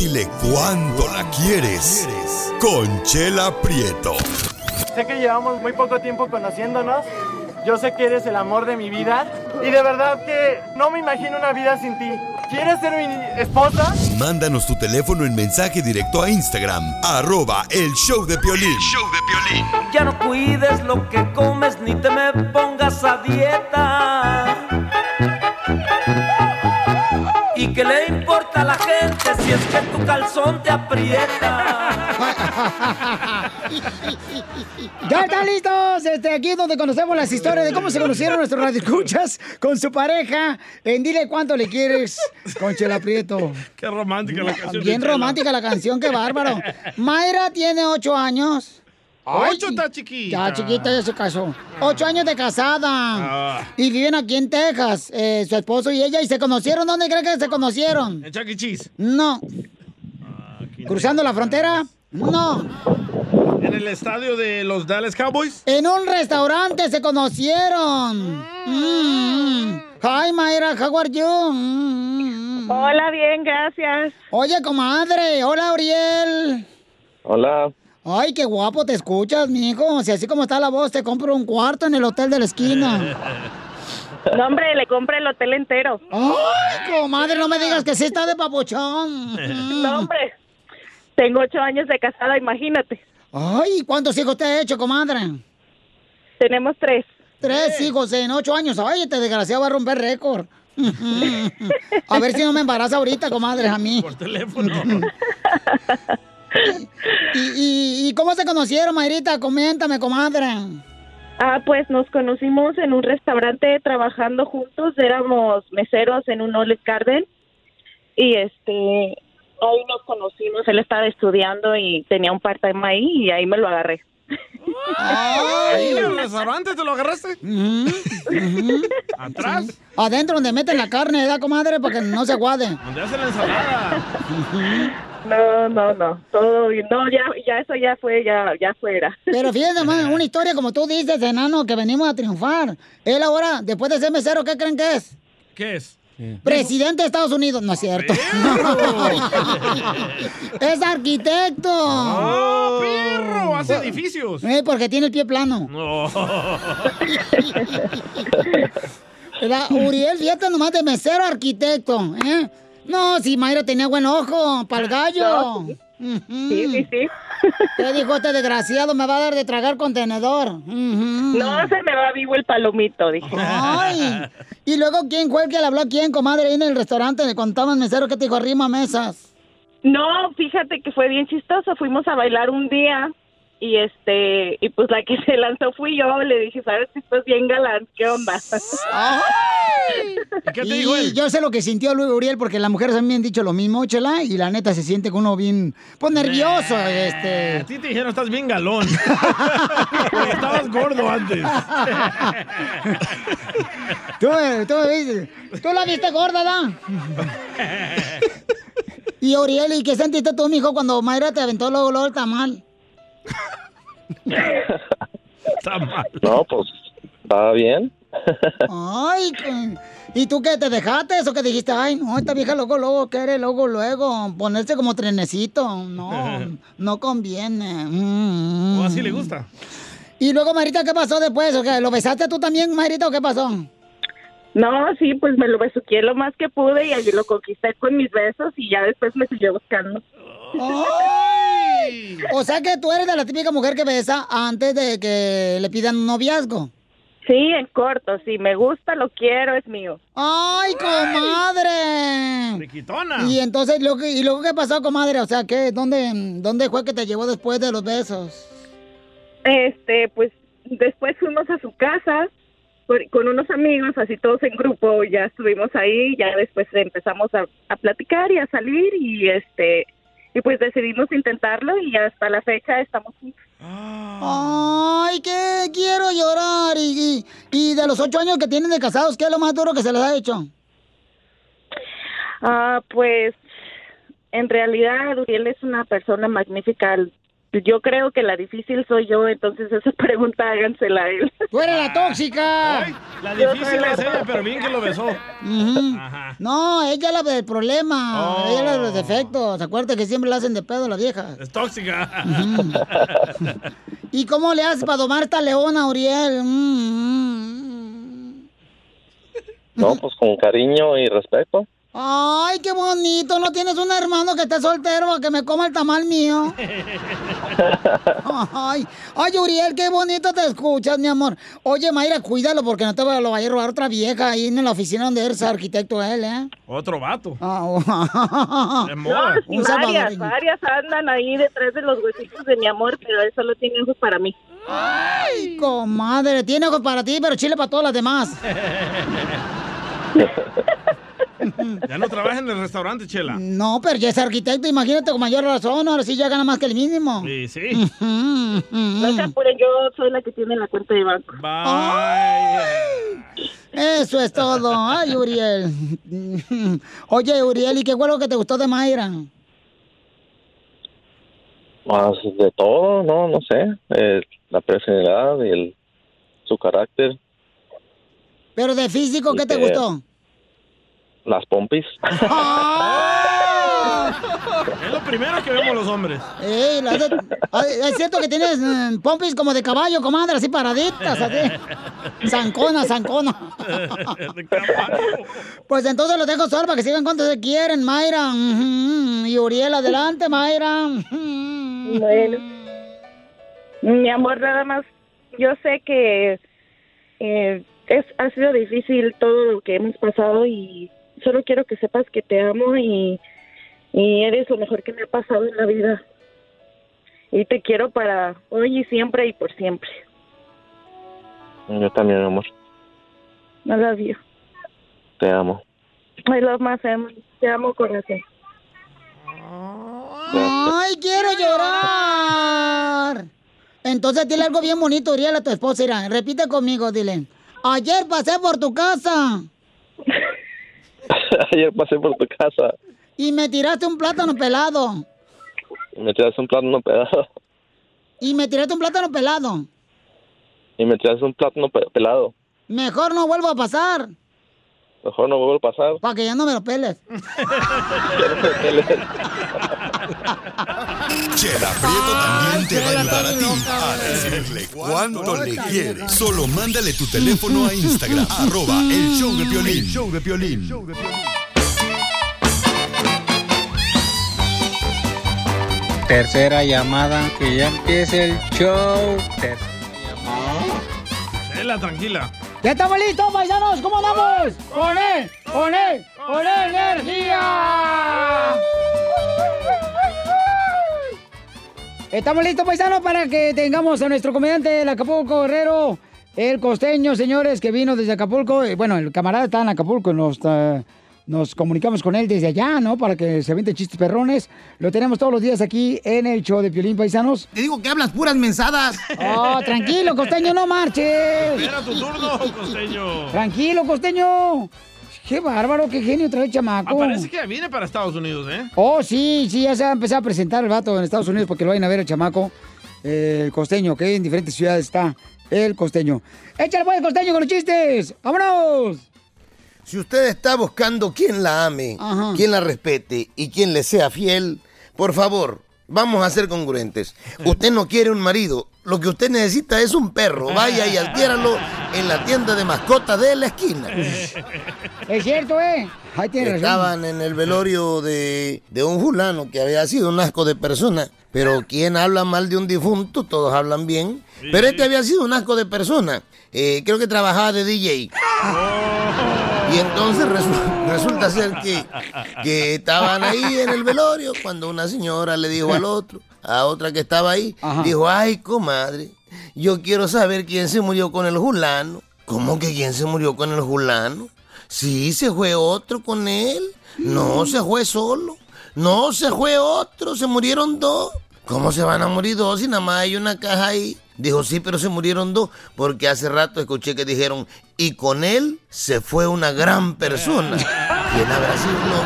Dile cuándo la quieres. Conchela Prieto. Sé que llevamos muy poco tiempo conociéndonos. Yo sé que eres el amor de mi vida. Y de verdad que no me imagino una vida sin ti. ¿Quieres ser mi esposa? Mándanos tu teléfono en mensaje directo a Instagram, arroba el show de Piolín. Ya no cuides lo que comes ni te me pongas a dieta. ¿Y qué le importa a la gente si es que tu calzón te aprieta? ¡Ya están listos! Este, aquí es donde conocemos las historias de cómo se conocieron nuestros radioescuchas con su pareja. En Dile Cuánto Le Quieres con Chela Prieto. Qué romántica la canción. Bien romántica la canción, qué bárbaro. Mayra tiene ocho años. Ocho está chiquita. Ya chiquita, ya se casó. Ocho años de casada. Ah. Y viven aquí en Texas, eh, su esposo y ella. ¿Y se conocieron? ¿Dónde creen que se conocieron? En Chuck E. Cheese. No. ¿Cruzando la frontera? No. En el estadio de los Dallas Cowboys. En un restaurante se conocieron. Mm. Hi, Mayra, how are you? Mm. Hola, bien, gracias. Oye, comadre. Hola, Uriel. Hola. Ay, qué guapo te escuchas, mijo. Si así como está la voz, te compro un cuarto en el hotel de la esquina. No, hombre, le compré el hotel entero. Ay, comadre, no me digas que sí está de papuchón. No, hombre. Tengo ocho años de casada, imagínate. Ay, ¿cuántos hijos te ha hecho, comadre? Tenemos tres. Tres hijos en ocho años. Ay, este desgraciado va a romper récord. A ver si no me embaraza ahorita, comadre, a mí. Por teléfono. ¿Y, y, y cómo se conocieron, Mayrita? Coméntame, comadre. Ah, pues nos conocimos en un restaurante trabajando juntos. Éramos meseros en un Olive Garden. Y este, ahí nos conocimos. Él estaba estudiando y tenía un part-time ahí y ahí me lo agarré. Ahí en el restaurante te lo agarraste. Atrás. Adentro donde meten la carne, ¿verdad, comadre? Para que no se aguade. Donde hacen la ensalada. No, no, no. Todo bien. No, ya, ya eso ya fue, ya, ya fuera. Pero fíjense, man, una historia como tú dices, enano, que venimos a triunfar. Él ahora, después de ser mesero, ¿qué creen que es? ¿Qué es? Presidente de Estados Unidos, no es cierto. es arquitecto. ¡Oh, perro! Hace edificios. Eh, porque tiene el pie plano. No. Uriel, fíjate nomás de mesero arquitecto, ¿eh? No, si Mayra tenía buen ojo, para el gallo. Sí, sí, sí. ¿Qué dijo este desgraciado? Me va a dar de tragar con tenedor. No, se me va vivo el palomito, dije. Ay. Y luego, ¿quién fue el que le habló a quién, comadre, ahí en el restaurante? Le contaban mesero que te dijo arrima mesas. No, fíjate que fue bien chistoso. Fuimos a bailar un día y este y pues la que se lanzó fui yo. Le dije, sabes que estás bien galán, ¿qué onda? ¿Y qué te dijo él? Yo sé lo que sintió Luis Uriel porque las mujeres también han dicho lo mismo, chela, y la neta se siente con uno bien, pues nervioso, A este. ti te dijeron, estás bien galón. Estabas gordo antes. Tú, tú, tú la viste gorda, ¿da? Y Uriel, ¿y qué sentiste tú, mijo, cuando Mayra te aventó luego, luego el tamal? No, pues estaba bien. Ay, ¿y tú qué, te dejaste eso que dijiste? Ay, no, esta vieja luego, luego quiere, luego, luego, ponerse como trenecito. No, no conviene. Mm. O así le gusta. Y luego, Marita, ¿qué pasó después? ¿O qué? ¿Lo besaste tú también, Marita, o qué pasó? No, sí, pues me lo besuqué lo más que pude y allí lo conquisté con mis besos y ya después me siguió buscando. ¡Ay! O sea que tú eres de la típica mujer que besa antes de que le pidan un noviazgo. Sí, en corto, si me gusta, lo quiero, es mío. ¡Ay, comadre! Riquitona. Y entonces, lo que- ¿y luego qué pasó, comadre? O sea, ¿qué? ¿Dónde, ¿Dónde fue que te llevó después de los besos? Este, pues después fuimos a su casa por- con unos amigos, así todos en grupo, ya estuvimos ahí, ya después empezamos a, a platicar y a salir y este y pues decidimos intentarlo y hasta la fecha estamos juntos. ¡Ay, que quiero llorar! Y, y, y de los ocho años que tienen de casados, ¿qué es lo más duro que se les ha hecho? Ah, pues en realidad Uriel es una persona magnífica. Yo creo que la difícil soy yo, entonces esa pregunta hágansela a él. ¡Tú eres la tóxica! La difícil la es ella, pero bien que lo besó. No, ella es la del problema. Oh. Ella es la de los defectos. Acuérdate que siempre la hacen de pedo a la vieja. Es tóxica. ¿Y cómo le haces para domar esta leona, Uriel? Mm, No, pues con cariño y respeto. Ay, qué bonito. ¿No tienes un hermano que esté soltero para que me coma el tamal mío? Ay, ay, Uriel, qué bonito te escuchas, mi amor. Oye, Mayra, cuídalo porque no te lo vaya a robar otra vieja ahí en la oficina donde eres arquitecto él, ¿eh? Otro vato. Ah, oh. No, sí, varias, varias andan ahí detrás de los huesitos de mi amor, pero él solo tiene ojos para mí. Ay, comadre, tiene ojos para ti, pero chile para todas las demás. Ya no trabaja en el restaurante, Chela. No, pero ya es arquitecto, imagínate con mayor razón, ahora sí ya gana más que el mínimo. Sí, sí. No se apuren, yo soy la que tiene la cuenta de banco. Eso es todo. Ay, Uriel. Oye, Uriel, ¿y qué fue lo que te gustó de Mayra? Más de todo, no, no sé. Eh, la personalidad y el, su carácter, Pero de físico, ¿qué te Eh, gustó? Las pompis. Es lo primero que vemos los hombres. Ey, la de- Ay, es cierto que tienes mm, pompis como de caballo, comadre, así paraditas, así. Zancona, zancona. Pues entonces los dejo solo para que sigan cuando se quieren, Mayra. Ujú. Y Uriel, adelante, Mayra. Bueno. Mi amor, nada más, yo sé que eh, es, ha sido difícil todo lo que hemos pasado y solo quiero que sepas que te amo y, y eres lo mejor que me ha pasado en la vida. Y te quiero para hoy y siempre y por siempre. Yo también, amor. I love you. Te amo. I love my family. Te amo, corazón. ¡Ay, quiero llorar! Entonces dile algo bien bonito, Uriel, a tu esposa. Mira, repite conmigo, dile. Ayer pasé por tu casa Ayer pasé por tu casa y me tiraste un plátano pelado. y me tiraste un plátano pelado. Y me tiraste un plátano pelado. Y me tiraste un plátano pe- pelado. Mejor no vuelvo a pasar, Mejor no vuelvo a pasar. para que ya no me lo peles. Chela Prieto también te va a ayudar a ti a decirle cuánto le quieres. Solo mándale tu teléfono a Instagram, arroba el show de Piolín. Show de Piolín. Tercera llamada, que ya empiece el show. Chela, tranquila. ¡Ya estamos listos, paisanos! ¿Cómo andamos? ¡Con él! ¡Con él! ¡Con energía! Estamos listos, paisanos, para que tengamos a nuestro comediante del Acapulco Guerrero, el costeño, señores, que vino desde Acapulco. Eh, Bueno, el camarada está en Acapulco, nos, eh, nos comunicamos con él desde allá, ¿no? Para que se aviente chistes perrones. Lo tenemos todos los días aquí en el show de Piolín, paisanos. Te digo que hablas puras mensadas. Oh, tranquilo, costeño, no marches. Espera tu turno, costeño. Tranquilo, costeño. Qué bárbaro, qué genio trae el chamaco. Ah, parece que ya viene para Estados Unidos, ¿eh? Oh, sí, sí, ya se va a empezar a presentar el vato en Estados Unidos porque lo vayan a ver el chamaco, eh, el costeño, que en diferentes ciudades está el costeño. Échale pues, costeño, con los chistes. ¡Vámonos! Si usted está buscando quien la ame, quien la respete y quien le sea fiel, por favor, vamos a ser congruentes. Usted no quiere un marido, lo que usted necesita es un perro. Vaya y adquiéralo en la tienda de mascotas de la esquina. Es cierto, ¿eh? Ahí tiene razón. Estaban en el velorio de, de un fulano que había sido un asco de persona. Pero quien habla mal de un difunto, todos hablan bien. Pero este había sido un asco de persona. Eh, creo que trabajaba de DJ. Y entonces resu- resulta ser que, que estaban ahí en el velorio cuando una señora le dijo al otro, a otra que estaba ahí, dijo, ay, comadre, yo quiero saber quién se murió con el fulano. ¿Cómo que quién se murió con el fulano? Sí, se fue otro con él. No, se fue solo. No, se fue otro, se murieron dos. ¿Cómo se van a morir dos si nada más hay una caja ahí? Dijo, sí, pero se murieron dos, porque hace rato escuché que dijeron, y con él se fue una gran persona. ¿Quién habrá sido?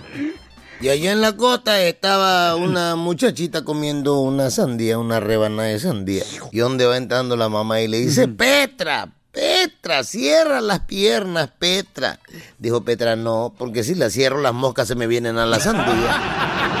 Y allá en la costa estaba una muchachita comiendo una sandía, una rebanada de sandía. Y donde va entrando la mamá y le dice, Petra, Petra, cierra las piernas, Petra. Dijo Petra, no, porque si las cierro las moscas se me vienen a la sandía.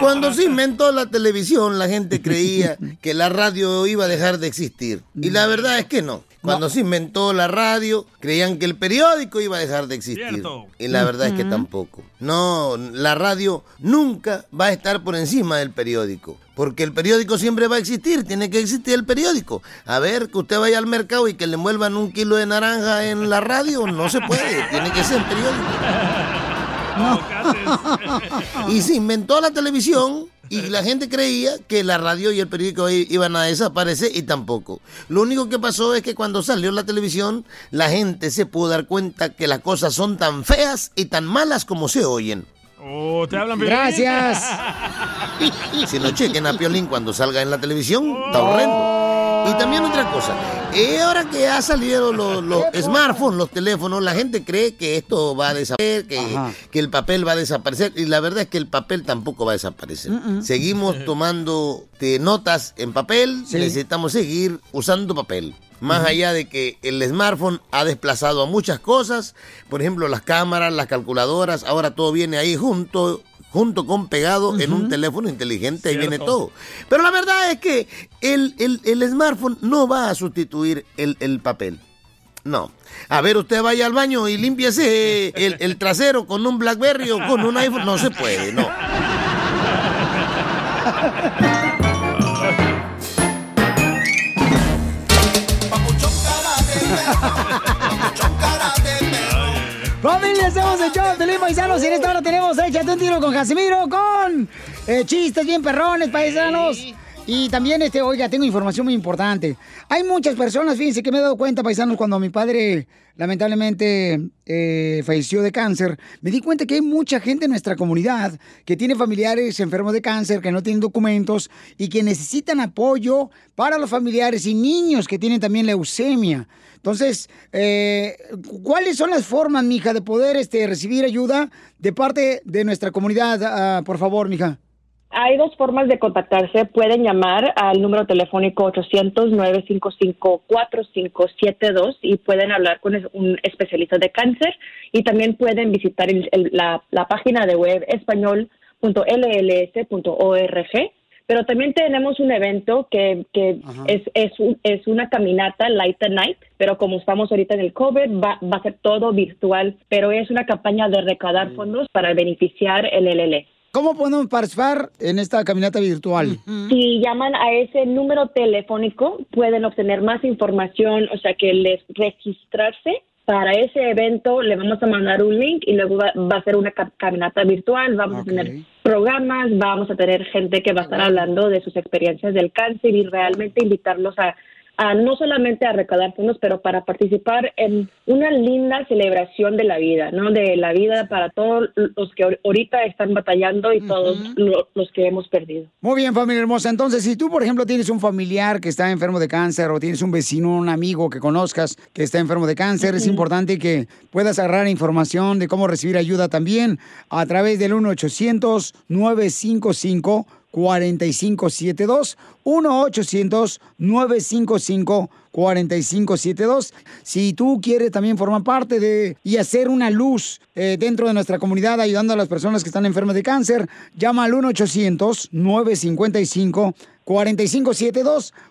Cuando se inventó la televisión, la gente creía que la radio iba a dejar de existir. Y la verdad es que no. Cuando se inventó la radio, creían que el periódico iba a dejar de existir. Y la verdad es que tampoco. No, la radio nunca va a estar por encima del periódico. Porque el periódico siempre va a existir, tiene que existir el periódico. A ver, que usted vaya al mercado y que le envuelvan un kilo de naranja en la radio, no se puede, tiene que ser periódico. Y se inventó la televisión y la gente creía que la radio y el periódico iban a desaparecer y tampoco. Lo único que pasó es que cuando salió la televisión, la gente se pudo dar cuenta que las cosas son tan feas y tan malas como se oyen. Oh, te hablan bien. Gracias. Si no chequen a Piolín cuando salga en la televisión, está horrendo. Y también otra cosa, eh, ahora que ha salido los, los smartphones, los teléfonos, la gente cree que esto va a desaparecer, que, que el papel va a desaparecer. Y la verdad es que el papel tampoco va a desaparecer. Mm-mm. Seguimos tomando eh, notas en papel, necesitamos seguir usando papel. Más allá de que el smartphone ha desplazado a muchas cosas, por ejemplo las cámaras, las calculadoras, ahora todo viene ahí junto, junto con pegado en un teléfono inteligente, ahí viene todo. Pero la verdad es que el, el- el smartphone no va a sustituir el, el papel. No. A ver, usted vaya al baño y límpiese el, el trasero con un Blackberry o con un iPhone. No se puede, no. Familia, hacemos el show Paisanos y en esta hora tenemos Échate un tiro con Casimiro con eh, chistes bien perrones, paisanos. Y también, este, oiga, tengo información muy importante. Hay muchas personas, fíjense que me he dado cuenta, paisanos, cuando mi padre lamentablemente eh, falleció de cáncer, me di cuenta que hay mucha gente en nuestra comunidad que tiene familiares enfermos de cáncer, que no tienen documentos y que necesitan apoyo para los familiares y niños que tienen también leucemia. Entonces, eh, ¿cuáles son las formas, mija, de poder este, recibir ayuda de parte de nuestra comunidad? Ah, por favor, mija. Hay dos formas de contactarse. Pueden llamar al número telefónico 800-955-4572 y pueden hablar con un especialista de cáncer. Y también pueden visitar la, la página de web español.lls.org Pero también tenemos un evento que, que es, es, un- es una caminata Light the Night, pero como estamos ahorita en el COVID, va, va a ser todo virtual, pero es una campaña de recaudar fondos para beneficiar el LL. ¿Cómo podemos participar en esta caminata virtual? Si llaman a ese número telefónico, pueden obtener más información, o sea que les registrarse para ese evento, le vamos a mandar un link y luego va, va a ser una ca- caminata virtual, vamos a tener programas, vamos a tener gente que va a estar hablando de sus experiencias del cáncer y realmente invitarlos a, a no solamente a recaudar fondos, pero para participar en una linda celebración de la vida, ¿no? De la vida para todos los que ahor- ahorita están batallando y todos lo- los que hemos perdido. Muy bien, familia hermosa. Entonces, si tú, por ejemplo, tienes un familiar que está enfermo de cáncer o tienes un vecino, un amigo que conozcas que está enfermo de cáncer, es importante que puedas agarrar información de cómo recibir ayuda también a través del 1-800-955. 4572 1-800-955-4572. Si tú quieres también formar parte de y hacer una luz eh, dentro de nuestra comunidad ayudando a las personas que están enfermas de cáncer, llama al 1-800-955-4572.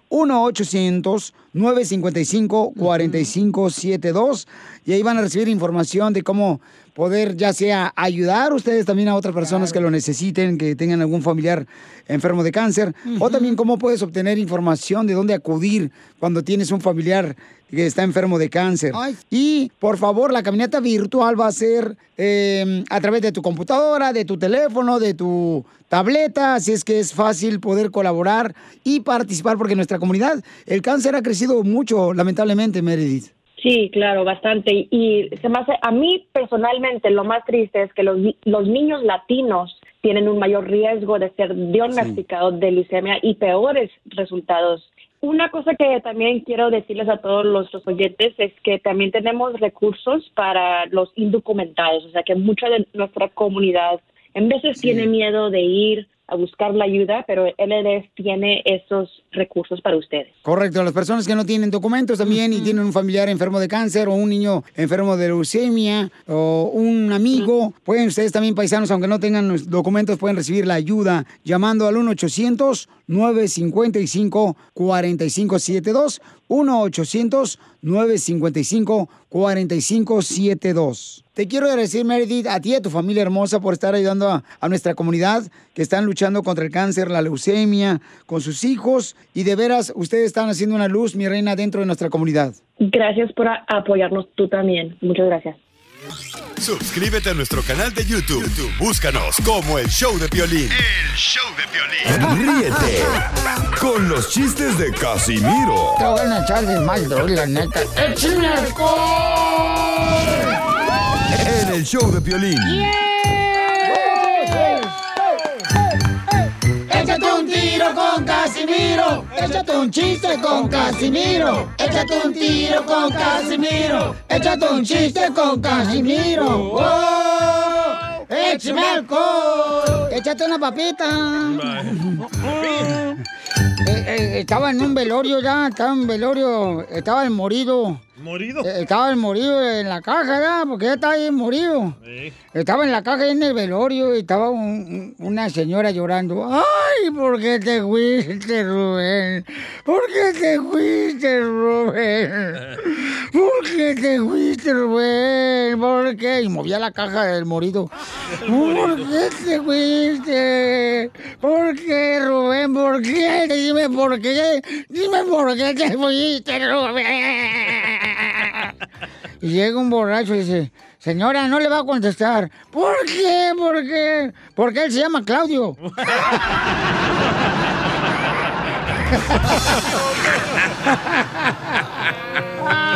1-800-955-4572. Y ahí van a recibir información de cómo poder ya sea ayudar ustedes también a otras personas que lo necesiten, que tengan algún familiar enfermo de cáncer, o también cómo puedes obtener información de dónde acudir cuando tienes un familiar que está enfermo de cáncer. Y por favor, la caminata virtual va a ser eh, a través de tu computadora, de tu teléfono, de tu tableta, así es que es fácil poder colaborar y participar porque en nuestra comunidad el cáncer ha crecido mucho, lamentablemente, Meredith. Sí, claro, bastante. Y se me hace, a mí personalmente lo más triste es que los, los niños latinos tienen un mayor riesgo de ser diagnosticados de leucemia y peores resultados. Una cosa que también quiero decirles a todos los, los oyentes es que también tenemos recursos para los indocumentados, o sea que mucha de nuestra comunidad en veces tiene miedo de ir a buscar la ayuda, pero LDS tiene esos recursos para ustedes. Correcto, las personas que no tienen documentos también y tienen un familiar enfermo de cáncer o un niño enfermo de leucemia o un amigo, pueden ustedes también paisanos, aunque no tengan los documentos, pueden recibir la ayuda llamando al 1-800-955-4572, 1-800-955-4572. Te quiero agradecer, Meredith, a ti y a tu familia hermosa por estar ayudando a, a nuestra comunidad que están luchando contra el cáncer, la leucemia, con sus hijos. Y de veras, ustedes están haciendo una luz, mi reina, dentro de nuestra comunidad. Gracias por apoyarnos tú también. Muchas gracias. Suscríbete a nuestro canal de YouTube. YouTube, Búscanos como el show de violín. El show de Ríete con los chistes de Casimiro Te voy a echar de mal, la neta. ¡Échame en el show de violín. Échate un tiro con Casimiro. Échate un chiste con Casimiro. Échate un tiro con Casimiro. Échate un chiste con Casimiro. ¡Wow! ¡Échame alcohol! Échate una papita. Eh, eh, estaba en un velorio ya, estaba en un velorio, estaba el morido. ¿Morido? Eh, estaba el morido en la caja, ya, porque ya estaba ahí morido. Estaba en la caja en el velorio y estaba un- un- una señora llorando. ¡Ay, por qué te fuiste, Rubén! ¿Por qué te fuiste, Rubén? ¿Por qué te fuiste, Rubén? ¿Por qué? Y movía la caja del morido. ¿Por qué te fuiste? ¿Por qué, Rubén? ¿Por qué? Dime por qué. Dime por qué te fuiste, Rubén. Y llega un borracho y dice, señora, no le va a contestar. ¿Por qué? ¿Por qué? Porque él se llama Claudio.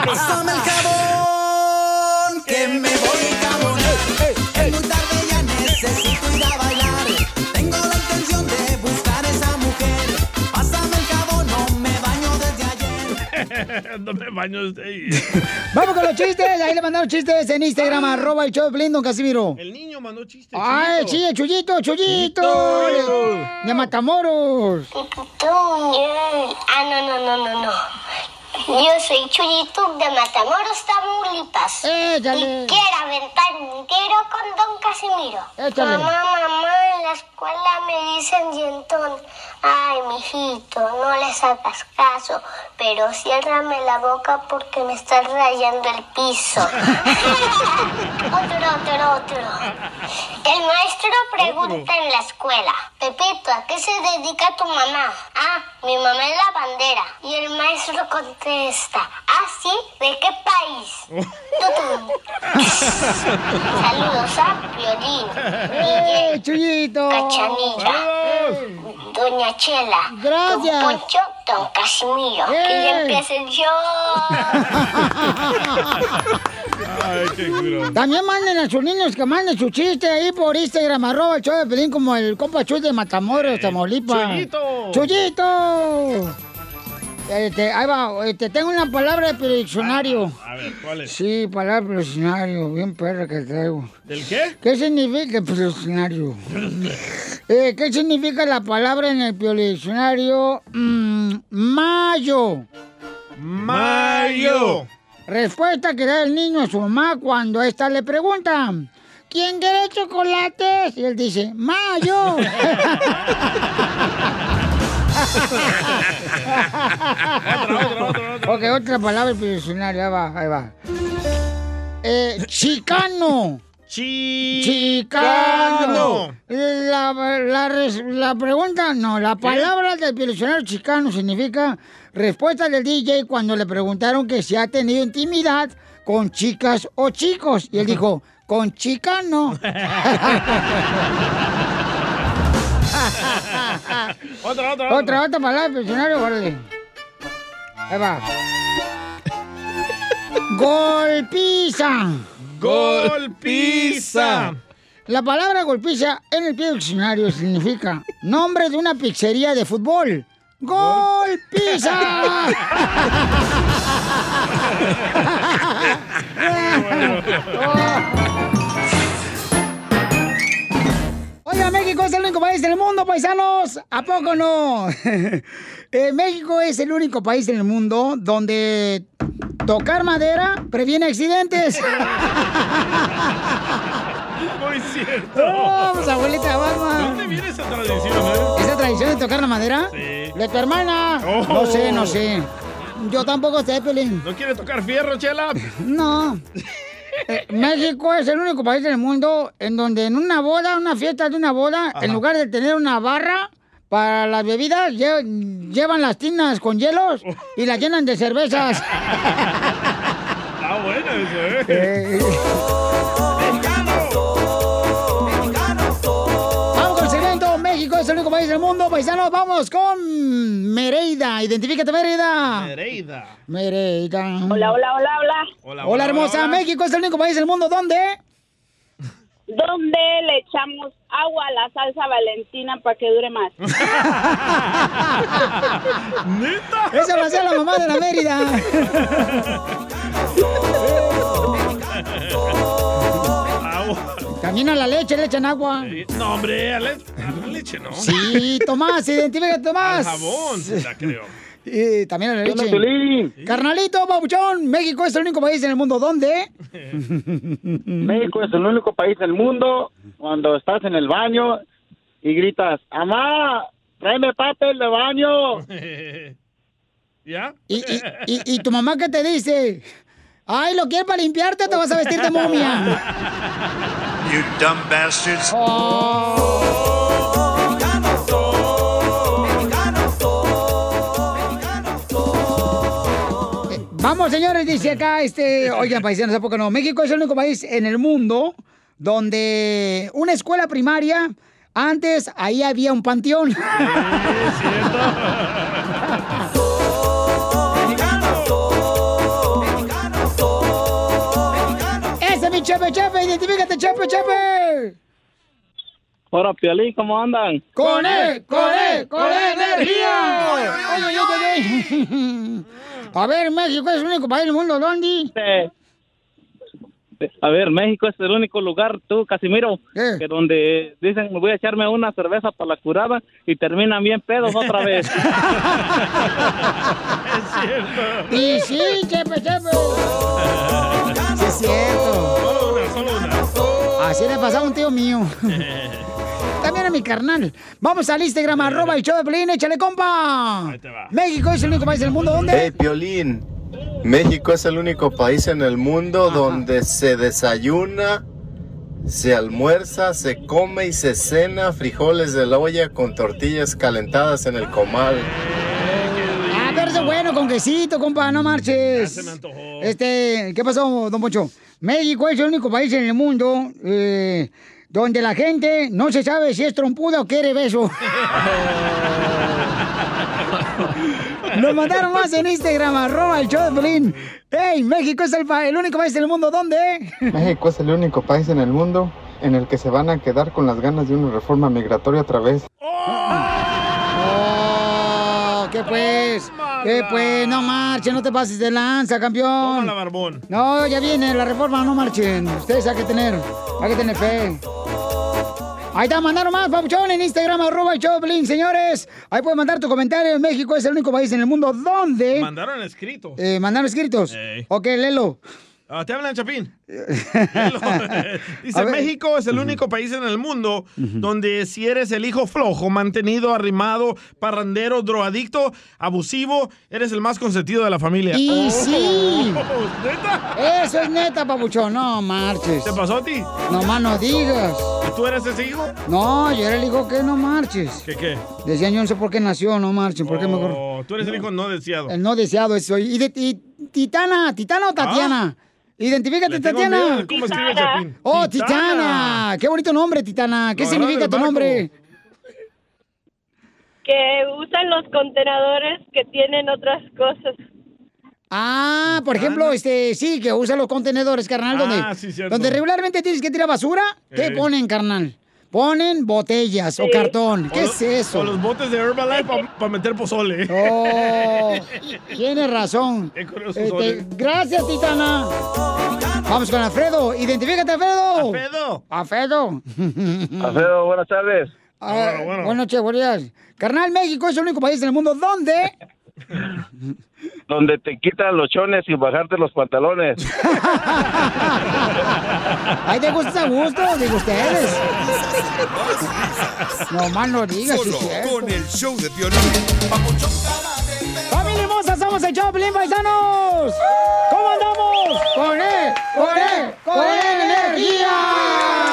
Pásame el jabón, que me voy me baño ahí. Vamos con los chistes. Ahí le mandaron chistes en Instagram, arroba el show de Pelín, don Casimiro. El niño mandó chistes. Ay, sí, el Chuyito, Chuyito. De, de Matamoros. Ah, no, no, no, no, no. Yo soy Chuyito de Matamoros, Tamaulipas. Échale. Y quiero aventar un tiro con Don Casimiro. Échale. Mamá, mamá, la escuela me dicen dientón. Ay, mijito, no les hagas caso, pero ciérrame la boca porque me estás rayando el piso. otro, otro, otro. El maestro pregunta en la escuela, Pepito, ¿a qué se dedica tu mamá? Ah, mi mamá es la bandera. Y el maestro contesta, ¿ah, sí? ¿De qué país? Tutum. Saludos a Violín, ¡Eh, Chuyito! Cachanilla, Doña Chela, Gracias. Don Poncho, Don Casimiro. Que ya empiece el show. Ay, qué. También manden a sus niños que manden su chiste ahí por Instagram, arroba el show de Pelín, como el compa Chuy de Matamoros, Tamaulipas. Chuyito. ¡Chuyito! Este, ahí va, este, tengo una palabra de diccionario. A ver, ¿cuál es? Sí, palabra de diccionario, bien perra que traigo. ¿Del qué? ¿Qué significa el diccionario? Eh, ¿Qué significa la palabra en el diccionario? Mm, mayo. Mayo. Respuesta que da el niño a su mamá cuando ésta le pregunta, ¿quién quiere chocolates? Y él dice, Mayo. ok, otra palabra diccionario, ahí va, ahí va. Eh, chicano. Chicano. La, la la pregunta, no, la palabra del diccionario chicano significa respuesta del DJ cuando le preguntaron que si ha tenido intimidad con chicas o chicos. Y él dijo, con chicano. Otra, otra, Otra, otra palabra diccionario, órale. Ahí va. Golpiza. Golpiza. La palabra golpiza en el pie diccionario significa nombre de una pizzería de fútbol. ¡Golpiza! Oiga, México es el único país del mundo, paisanos. ¿A poco no? Eh, México es el único país en el mundo donde tocar madera previene accidentes. Muy cierto. ¡Oh, pues, abuelita Balma! ¿De dónde viene esa tradición, eh? ¿Esa tradición de tocar la madera? Sí. ¿De tu hermana? Oh. No sé, no sé. Yo tampoco sé, Pelín. ¿No quiere tocar fierro, Chela? No. Eh, México es el único país del mundo en donde en una boda, una fiesta de una boda, en lugar de tener una barra para las bebidas, lle- llevan las tinas con hielos y las llenan de cervezas. Está bueno eso, ¿eh? Eh, país del mundo. Paisanos, vamos con Mereida. Identifícate, Mereida. Nereida. Mereida. Hola, hola, hola, hola. Hola, Hola, hermosa. México es el único país del mundo. ¿Dónde? ¿Dónde le echamos agua a la salsa valentina para que dure más? ¿Neta? Esa va a ser la mamá de la Mérida. También a la leche le echan agua. No, hombre, a la, a la leche, ¿no? Sí, Tomás, identifícate, Al Tomás. jabón, la creo. Y también a la ¿Qué onda, leche. Piolín? Carnalito, babuchón, México es el único país en el mundo. ¿Dónde? México es el único país del mundo cuando estás en el baño y gritas, ¡Amá! ¡Tráeme papel de baño! ¿Ya? ¿Y, y, y, y tu mamá qué te dice? Ay, ¿lo quieres para limpiarte o te vas a vestir de momia? You dumb bastards. Vamos, señores, dice acá, este, oigan, paisanos, ¿a poco no? México es el único país en el mundo donde una escuela primaria, antes ahí había un panteón. Ese es mi chepe, chepe, identifícate, chepe, chepe. Hola, Piolín, ¿cómo andan? ¡Con él! ¡Con él! ¡Con energía! Oye, oye, oye. A ver, México es el único país del mundo, ¿dónde? A ver, México es el único lugar, tú, Casimiro, que donde dicen, voy a echarme una cerveza para la curada y terminan bien pedos otra vez. Y sí, chepe, chepe. Sí, es cierto. Solo una, solo una. Así le pasaba a un tío mío. También a mi carnal. Vamos al Instagram, arroba el show de Pelín, échale compa. México es el único país del mundo donde... Hey, Piolín. México es el único país en el mundo donde se desayuna, se almuerza, se come y se cena frijoles de la olla con tortillas calentadas en el comal. Ah, pero ese bueno, con quesito, compa, no marches. se me antojó. Este, ¿qué pasó, don Poncho? México es el único país en el mundo eh, donde la gente no se sabe si es trompuda o quiere beso. Nos mandaron más en Instagram, arroba el show de Pelín. ¡Ey! México es el, el único país en el mundo donde... México es el único país en el mundo en el que se van a quedar con las ganas de una reforma migratoria otra vez. ¡Oh! ¿Qué pues? ¿Qué pues? No marchen, no te pases de lanza, campeón. Tómala, barbón. No, ya viene la reforma, no marchen. Ustedes hay que tener, hay que tener fe. Ahí está, mandaron más, papuchón, en Instagram, arroba Pelín, señores. Ahí pueden mandar tu comentario. México es el único país en el mundo donde... Mandaron escrito. Eh, mandaron escritos. Ey. Ok, léelo. Ah, te hablan, Chapín. Dice. México es el único país en el mundo donde si eres el hijo flojo, mantenido, arrimado, parrandero, drogadicto, abusivo, eres el más consentido de la familia. Y Oh, sí. ¿Neta? Eso es neta, papuchón. No marches. ¿Te pasó a ti? No más no digas. ¿Y tú eres ese hijo? No, yo era el hijo que no marches. ¿Qué qué? Decían, yo no sé por qué nació, no marchen. ¿Por qué mejor? Oh, tú eres el hijo no deseado. El no deseado eso. ¿Y, de, y Titana? ¿Titana o Tatiana? Ah. Le tengo Tatiana. cómo escribe Chapín. Oh, Titana. Titana. Qué bonito nombre, Titana. ¿Qué significa tu nombre? Que usan los contenedores que tienen otras cosas. Ah, por ejemplo, este, sí, que usa los contenedores, carnal, Ah, donde, sí, donde regularmente tienes que tirar basura. ¿Qué Eh. ponen, carnal? Ponen botellas o cartón. ¿Qué O es lo- eso? O los botes de Herbalife para meter pozole. Oh, tienes razón. Este, gracias, Titana. Vamos con Alfredo. Identifícate, Alfredo. Alfredo. Alfredo. Alfredo, buenas tardes. Ah, Buenas noches, buenos días. Carnal, México es el único país en el mundo donde... Donde te quitan los chones y bajarte los pantalones. Ay, te gusta a gusto, digo ustedes. No más no digas, Solo con el show de Piolín. ¡Familia hermosa! ¡Somos el Choplin, paisanos! ¿Cómo andamos? ¡Con él! ¡Con él! ¡Con energía!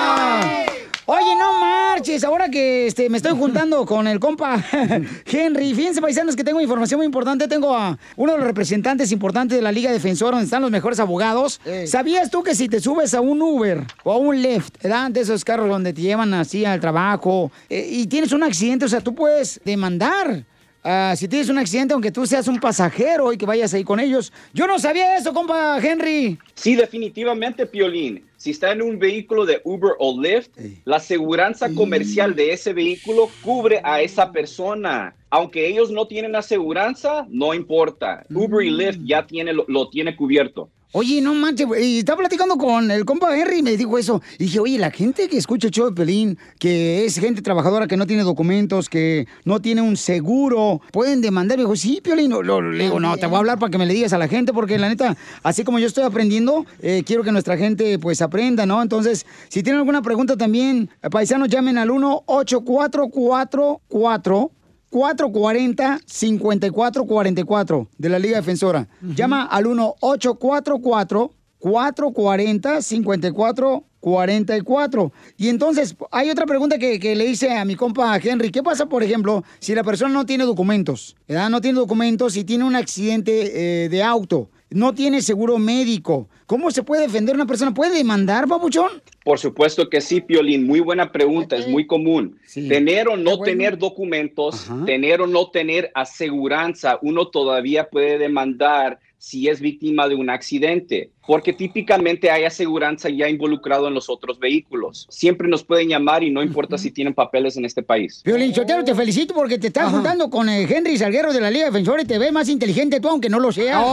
Oye, no marches, ahora que este, me estoy juntando con el compa Henry, fíjense paisanos que tengo información muy importante, tengo a uno de los representantes importantes de la Liga Defensora, donde están los mejores abogados. ¿Sabías tú que si te subes a un Uber o a un Lyft, ¿verdad? de esos carros donde te llevan así al trabajo, eh, y tienes un accidente, o sea, tú puedes demandar Ah, si tienes un accidente, aunque tú seas un pasajero y que vayas ahí con ellos. Yo no sabía eso, compa Henry. Sí, definitivamente, Piolín. Si está en un vehículo de Uber o Lyft, la aseguranza comercial de ese vehículo cubre a esa persona. Aunque ellos no tienen aseguranza, no importa. Uber y Lyft ya tiene, lo, lo tiene cubierto. Oye, no manches, y estaba platicando con el compa Henry y me dijo eso. Y dije, oye, la gente que escucha el show de Pelín, que es gente trabajadora que no tiene documentos, que no tiene un seguro, pueden demandar. Me dijo, sí, lo- le digo, no, te voy a hablar para que me le digas a la gente, porque la neta, así como yo estoy aprendiendo, eh, quiero que nuestra gente pues aprenda, ¿no? Entonces, si tienen alguna pregunta también, eh, paisanos, llamen al 1-8444. 440-5444 de la Liga Defensora. Llama al 1-844-440-5444. Y entonces, hay otra pregunta que, que le hice a mi compa Henry. ¿Qué pasa, por ejemplo, si la persona no tiene documentos? ¿verdad? No tiene documentos y tiene un accidente eh, de auto. No tiene seguro médico. ¿Cómo se puede defender una persona? ¿Puede demandar, papuchón? Por supuesto que sí, Piolín. Muy buena pregunta, es muy común. Tener o no tener documentos, tener o no tener aseguranza, uno todavía puede demandar si es víctima de un accidente, porque típicamente hay aseguranza ya involucrado en los otros vehículos. Siempre nos pueden llamar y no importa si tienen papeles en este país. Violín Sotelo, te felicito porque te estás juntando con el Henry Salguero de la Liga Defensora y te ves más inteligente tú, aunque no lo seas.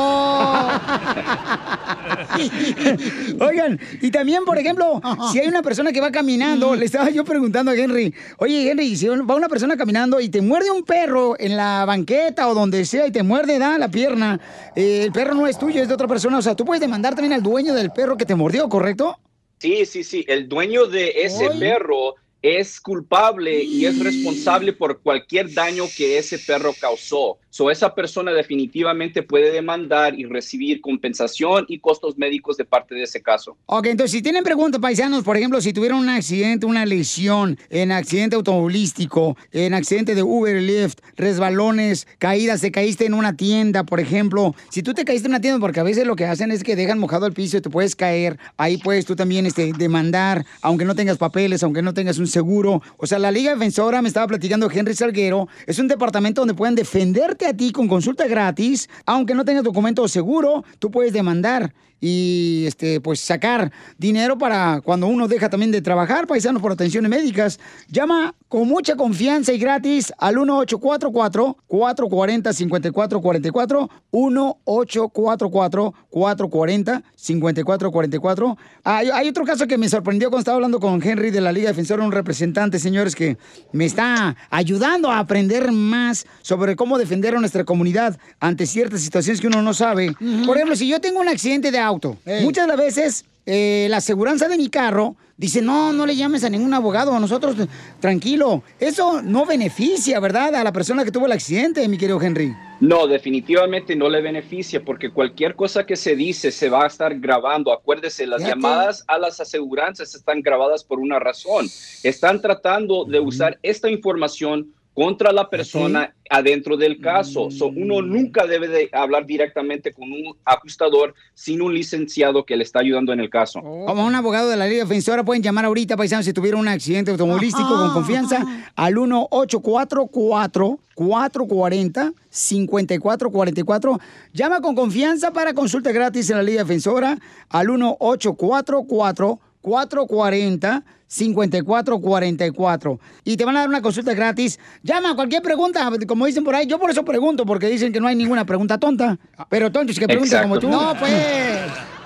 Oigan, y también, por ejemplo, si hay una persona que va caminando, le estaba yo preguntando a Henry, oye, Henry, si va una persona caminando y te muerde un perro en la banqueta o donde sea y te muerde, da la pierna, eh, el perro no es tuyo, es de otra persona, o sea, tú puedes demandar también al dueño del perro que te mordió, ¿correcto? Sí, sí, sí. El dueño de ese perro es culpable y es responsable por cualquier daño que ese perro causó. So, esa persona definitivamente puede demandar y recibir compensación y costos médicos de parte de ese caso. Ok, entonces si tienen preguntas, paisanos, por ejemplo, si tuvieron un accidente, una lesión en accidente automovilístico, en accidente de Uber, Lyft, resbalones, caídas, te caíste en una tienda, por ejemplo, si tú te caíste en una tienda, porque a veces lo que hacen es que dejan mojado el piso y te puedes caer, ahí puedes tú también este, demandar, aunque no tengas papeles, aunque no tengas un seguro. O sea, la Liga Defensora, me estaba platicando Henry Salguero, es un departamento donde pueden defenderte a ti con consulta gratis, aunque no tengas documento seguro, tú puedes demandar y este pues sacar dinero para cuando uno deja también de trabajar, paisanos por atenciones médicas. Llama con mucha confianza y gratis al 1844 440 5444 1844 440 5444. Hay, hay otro caso que me sorprendió cuando estaba hablando con Henry de la Liga Defensora, un representante, señores, que me está ayudando a aprender más sobre cómo defender a nuestra comunidad ante ciertas situaciones que uno no sabe. Por ejemplo, si yo tengo un accidente de auto, muchas de las veces eh, la aseguranza de mi carro dice, no, no le llames a ningún abogado, a nosotros, tranquilo. Eso no beneficia, ¿verdad? A la persona que tuvo el accidente, mi querido Henry. No, definitivamente no le beneficia porque cualquier cosa que se dice se va a estar grabando. Acuérdese, las Fíjate. llamadas a las aseguranzas están grabadas por una razón. Están tratando de usar esta información contra la persona adentro del caso. So, uno nunca debe de hablar directamente con un ajustador sin un licenciado que le está ayudando en el caso. Como un abogado de la Liga Defensora pueden llamar ahorita, paisanos, si tuvieron un accidente automovilístico con confianza al 1844 440 5444 Llama con confianza para consulta gratis en la Liga Defensora al 1844 440 5444 y te van a dar una consulta gratis. Llama a cualquier pregunta, como dicen por ahí. Yo por eso pregunto, porque dicen que no hay ninguna pregunta tonta. Pero tontos que preguntan como tú. No, pues.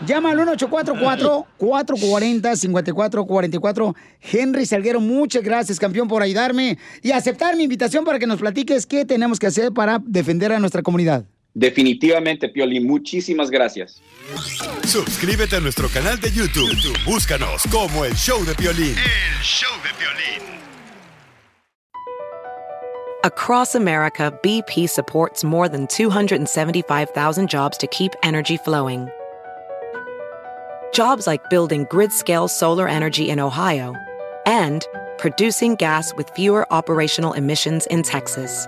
Llama al 1844-440-5444. Henry Salguero, muchas gracias, campeón, por ayudarme y aceptar mi invitación para que nos platiques qué tenemos que hacer para defender a nuestra comunidad. Definitivamente, Pioli, muchísimas gracias. Suscríbete a nuestro canal de YouTube. YouTube, Búscanos como el show de Piolín. El show de violín. Across America, BP supports more than 275,000 jobs to keep energy flowing. Jobs like building grid scale solar energy in Ohio and producing gas with fewer operational emissions in Texas.